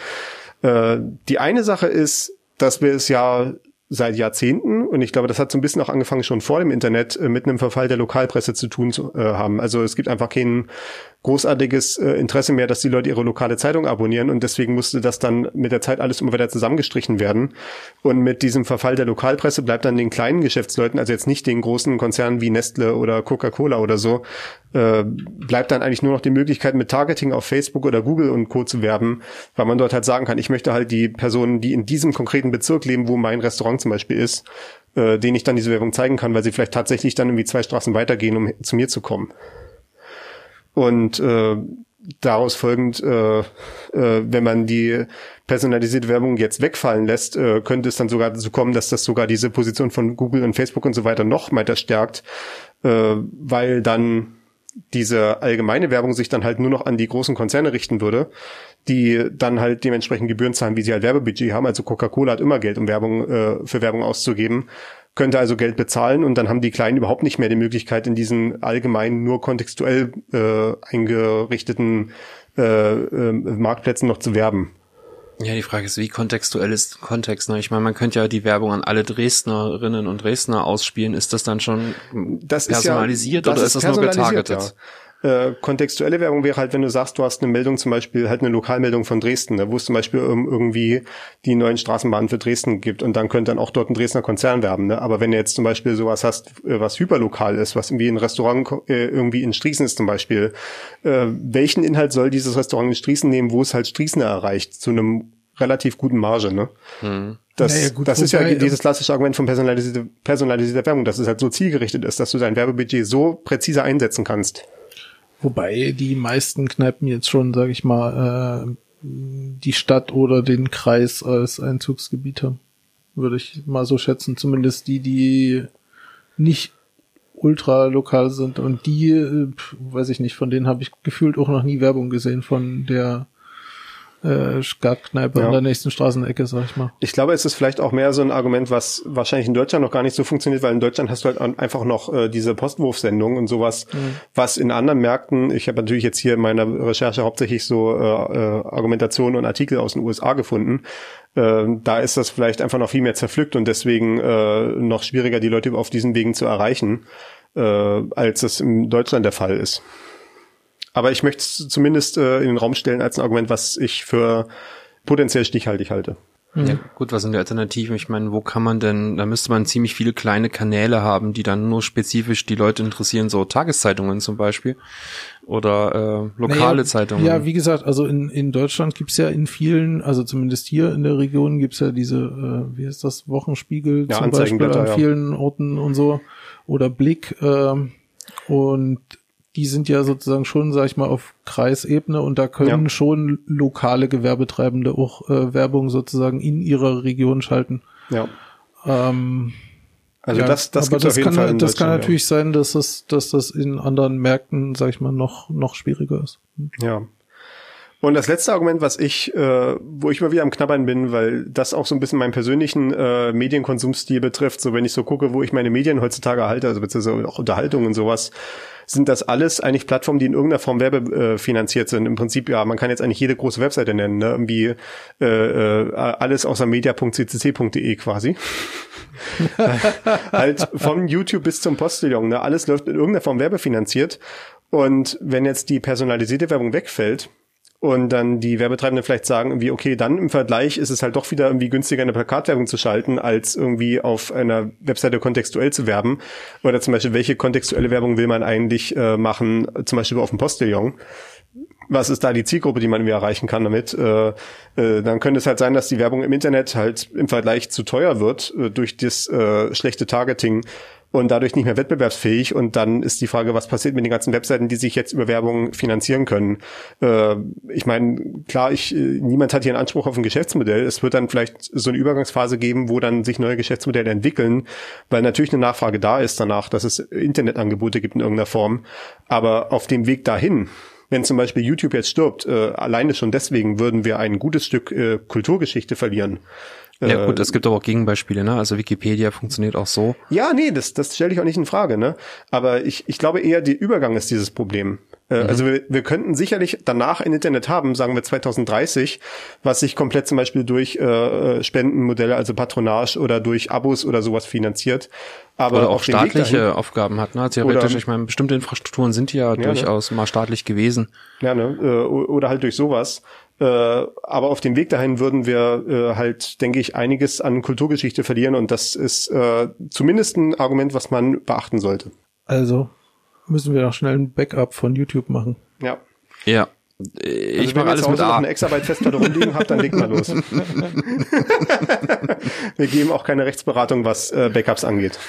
Äh, die eine Sache ist, dass wir es ja seit Jahrzehnten und ich glaube, das hat so ein bisschen auch angefangen schon vor dem Internet äh, mit einem Verfall der Lokalpresse zu tun zu, äh, haben. Also es gibt einfach kein großartiges äh, Interesse mehr, dass die Leute ihre lokale Zeitung abonnieren und deswegen musste das dann mit der Zeit alles immer wieder zusammengestrichen werden. Und mit diesem Verfall der Lokalpresse bleibt dann den kleinen Geschäftsleuten, also jetzt nicht den großen Konzernen wie Nestle oder Coca-Cola oder so, äh, bleibt dann eigentlich nur noch die Möglichkeit, mit Targeting auf Facebook oder Google und Co. zu werben, weil man dort halt sagen kann, ich möchte halt die Personen, die in diesem konkreten Bezirk leben, wo mein Restaurant zum Beispiel ist, äh, denen ich dann diese Werbung zeigen kann, weil sie vielleicht tatsächlich dann irgendwie zwei Straßen weitergehen, um zu mir zu kommen. Und äh, daraus folgend, äh, äh, wenn man die personalisierte Werbung jetzt wegfallen lässt, äh, könnte es dann sogar dazu kommen, dass das sogar diese Position von Google und Facebook und so weiter noch weiter stärkt, äh, weil dann diese allgemeine Werbung sich dann halt nur noch an die großen Konzerne richten würde, die dann halt dementsprechend Gebühren zahlen, wie sie halt Werbebudget haben. Also Coca-Cola hat immer Geld, um Werbung äh, für Werbung auszugeben, könnte also Geld bezahlen und dann haben die Kleinen überhaupt nicht mehr die Möglichkeit, in diesen allgemein nur kontextuell äh, eingerichteten äh, äh, Marktplätzen noch zu werben. Ja, die Frage ist, wie kontextuell ist Kontext? Ne? Ich meine, man könnte ja die Werbung an alle Dresdnerinnen und Dresdner ausspielen. Ist das dann schon das personalisiert ist ja, das oder ist, ist das nur getargetet? Ja. Äh, kontextuelle Werbung wäre halt, wenn du sagst, du hast eine Meldung zum Beispiel, halt eine Lokalmeldung von Dresden, ne, wo es zum Beispiel um, irgendwie die neuen Straßenbahnen für Dresden gibt und dann könnte dann auch dort ein Dresdner Konzern werben. Ne? Aber wenn du jetzt zum Beispiel sowas hast, äh, was hyperlokal ist, was irgendwie ein Restaurant äh, irgendwie in Striesen ist zum Beispiel, äh, welchen Inhalt soll dieses Restaurant in Striesen nehmen, wo es halt Striesen erreicht, zu einem relativ guten Marge, ne? Hm. Das, naja, gut, das ist ja dieses klassische Argument von personalisierter, personalisierter Werbung, dass es halt so zielgerichtet ist, dass du dein Werbebudget so präzise einsetzen kannst. Wobei die meisten Kneipen jetzt schon, sage ich mal, äh, die Stadt oder den Kreis als Einzugsgebiet haben. Würde ich mal so schätzen. Zumindest die, die nicht ultra lokal sind und die, äh, weiß ich nicht, von denen habe ich gefühlt auch noch nie Werbung gesehen von der äh, Skatkneipe ja. an der nächsten Straßenecke, sag ich mal. Ich glaube, es ist vielleicht auch mehr so ein Argument, was wahrscheinlich in Deutschland noch gar nicht so funktioniert, weil in Deutschland hast du halt einfach noch äh, diese Postwurfsendung und sowas, mhm. was in anderen Märkten, ich habe natürlich jetzt hier in meiner Recherche hauptsächlich so äh, äh, Argumentationen und Artikel aus den USA gefunden, äh, da ist das vielleicht einfach noch viel mehr zerpflückt und deswegen äh, noch schwieriger, die Leute auf diesen Wegen zu erreichen, äh, als das in Deutschland der Fall ist. Aber ich möchte es zumindest äh, in den Raum stellen als ein Argument, was ich für potenziell stichhaltig halte. Ja, gut, was sind die Alternativen? Ich meine, wo kann man denn, da müsste man ziemlich viele kleine Kanäle haben, die dann nur spezifisch die Leute interessieren, so Tageszeitungen zum Beispiel oder äh, lokale naja, Zeitungen. Ja, wie gesagt, also in, in Deutschland gibt's ja in vielen, also zumindest hier in der Region gibt's ja diese, äh, wie heißt das, Wochenspiegel ja, zum Beispiel an vielen ja. Orten und so oder Blick äh, und die sind ja sozusagen schon, sag ich mal, auf Kreisebene und da können ja. schon lokale Gewerbetreibende auch äh, Werbung sozusagen in ihrer Region schalten. Ja. Ähm, also ja, das, das, aber das kann, Fall das kann natürlich ja. sein, dass das, dass das in anderen Märkten, sag ich mal, noch, noch schwieriger ist. Ja. Und das letzte Argument, was ich, äh, wo ich immer wieder am Knabbern bin, weil das auch so ein bisschen meinen persönlichen äh, Medienkonsumstil betrifft, so wenn ich so gucke, wo ich meine Medien heutzutage halte, also beziehungsweise auch Unterhaltung und sowas, sind das alles eigentlich Plattformen, die in irgendeiner Form werbefinanziert sind. Im Prinzip, ja, man kann jetzt eigentlich jede große Webseite nennen, ne? irgendwie äh, äh, alles außer media.ccc.de quasi. halt von YouTube bis zum Postillon, ne? alles läuft in irgendeiner Form werbefinanziert. Und wenn jetzt die personalisierte Werbung wegfällt, und dann die Werbetreibenden vielleicht sagen irgendwie, okay, dann im Vergleich ist es halt doch wieder irgendwie günstiger, eine Plakatwerbung zu schalten, als irgendwie auf einer Webseite kontextuell zu werben. Oder zum Beispiel, welche kontextuelle Werbung will man eigentlich äh, machen, zum Beispiel auf dem Postillon was ist da die Zielgruppe, die man wieder erreichen kann damit? Äh, äh, dann könnte es halt sein, dass die Werbung im Internet halt im Vergleich zu teuer wird äh, durch das äh, schlechte Targeting und dadurch nicht mehr wettbewerbsfähig. Und dann ist die Frage, was passiert mit den ganzen Webseiten, die sich jetzt über Werbung finanzieren können. Äh, ich meine, klar, ich, äh, niemand hat hier einen Anspruch auf ein Geschäftsmodell. Es wird dann vielleicht so eine Übergangsphase geben, wo dann sich neue Geschäftsmodelle entwickeln, weil natürlich eine Nachfrage da ist danach, dass es Internetangebote gibt in irgendeiner Form. Aber auf dem Weg dahin, wenn zum Beispiel YouTube jetzt stirbt, äh, alleine schon deswegen würden wir ein gutes Stück äh, Kulturgeschichte verlieren. Ja gut, es gibt aber auch Gegenbeispiele, ne? Also Wikipedia funktioniert auch so. Ja, nee, das, das stelle ich auch nicht in Frage, ne? Aber ich, ich glaube eher, der Übergang ist dieses Problem. Äh, mhm. Also wir, wir könnten sicherlich danach ein Internet haben, sagen wir 2030, was sich komplett zum Beispiel durch äh, Spendenmodelle, also Patronage oder durch Abos oder sowas finanziert. Aber oder auch staatliche dahin, Aufgaben hat, ne? Theoretisch, oder, ich meine, bestimmte Infrastrukturen sind ja, ja ne? durchaus ne? mal staatlich gewesen. Ja, ne? Äh, oder halt durch sowas. Äh, aber auf dem Weg dahin würden wir äh, halt, denke ich, einiges an Kulturgeschichte verlieren und das ist äh, zumindest ein Argument, was man beachten sollte. Also müssen wir noch schnell ein Backup von YouTube machen. Ja. Ja. Ich also mache alles mit A. Noch eine Exabyte Festplatte rumliegen habt, dann legt mal los. wir geben auch keine Rechtsberatung, was äh, Backups angeht.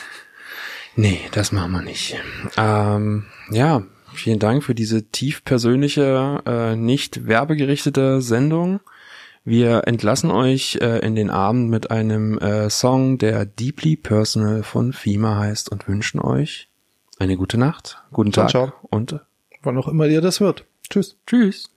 Nee, das machen wir nicht. Ähm, ja, Vielen Dank für diese tief persönliche, äh, nicht werbegerichtete Sendung. Wir entlassen euch äh, in den Abend mit einem äh, Song, der Deeply Personal von FIMA heißt und wünschen euch eine gute Nacht, guten Tag ciao, ciao. und wann auch immer ihr das hört. Tschüss. Tschüss.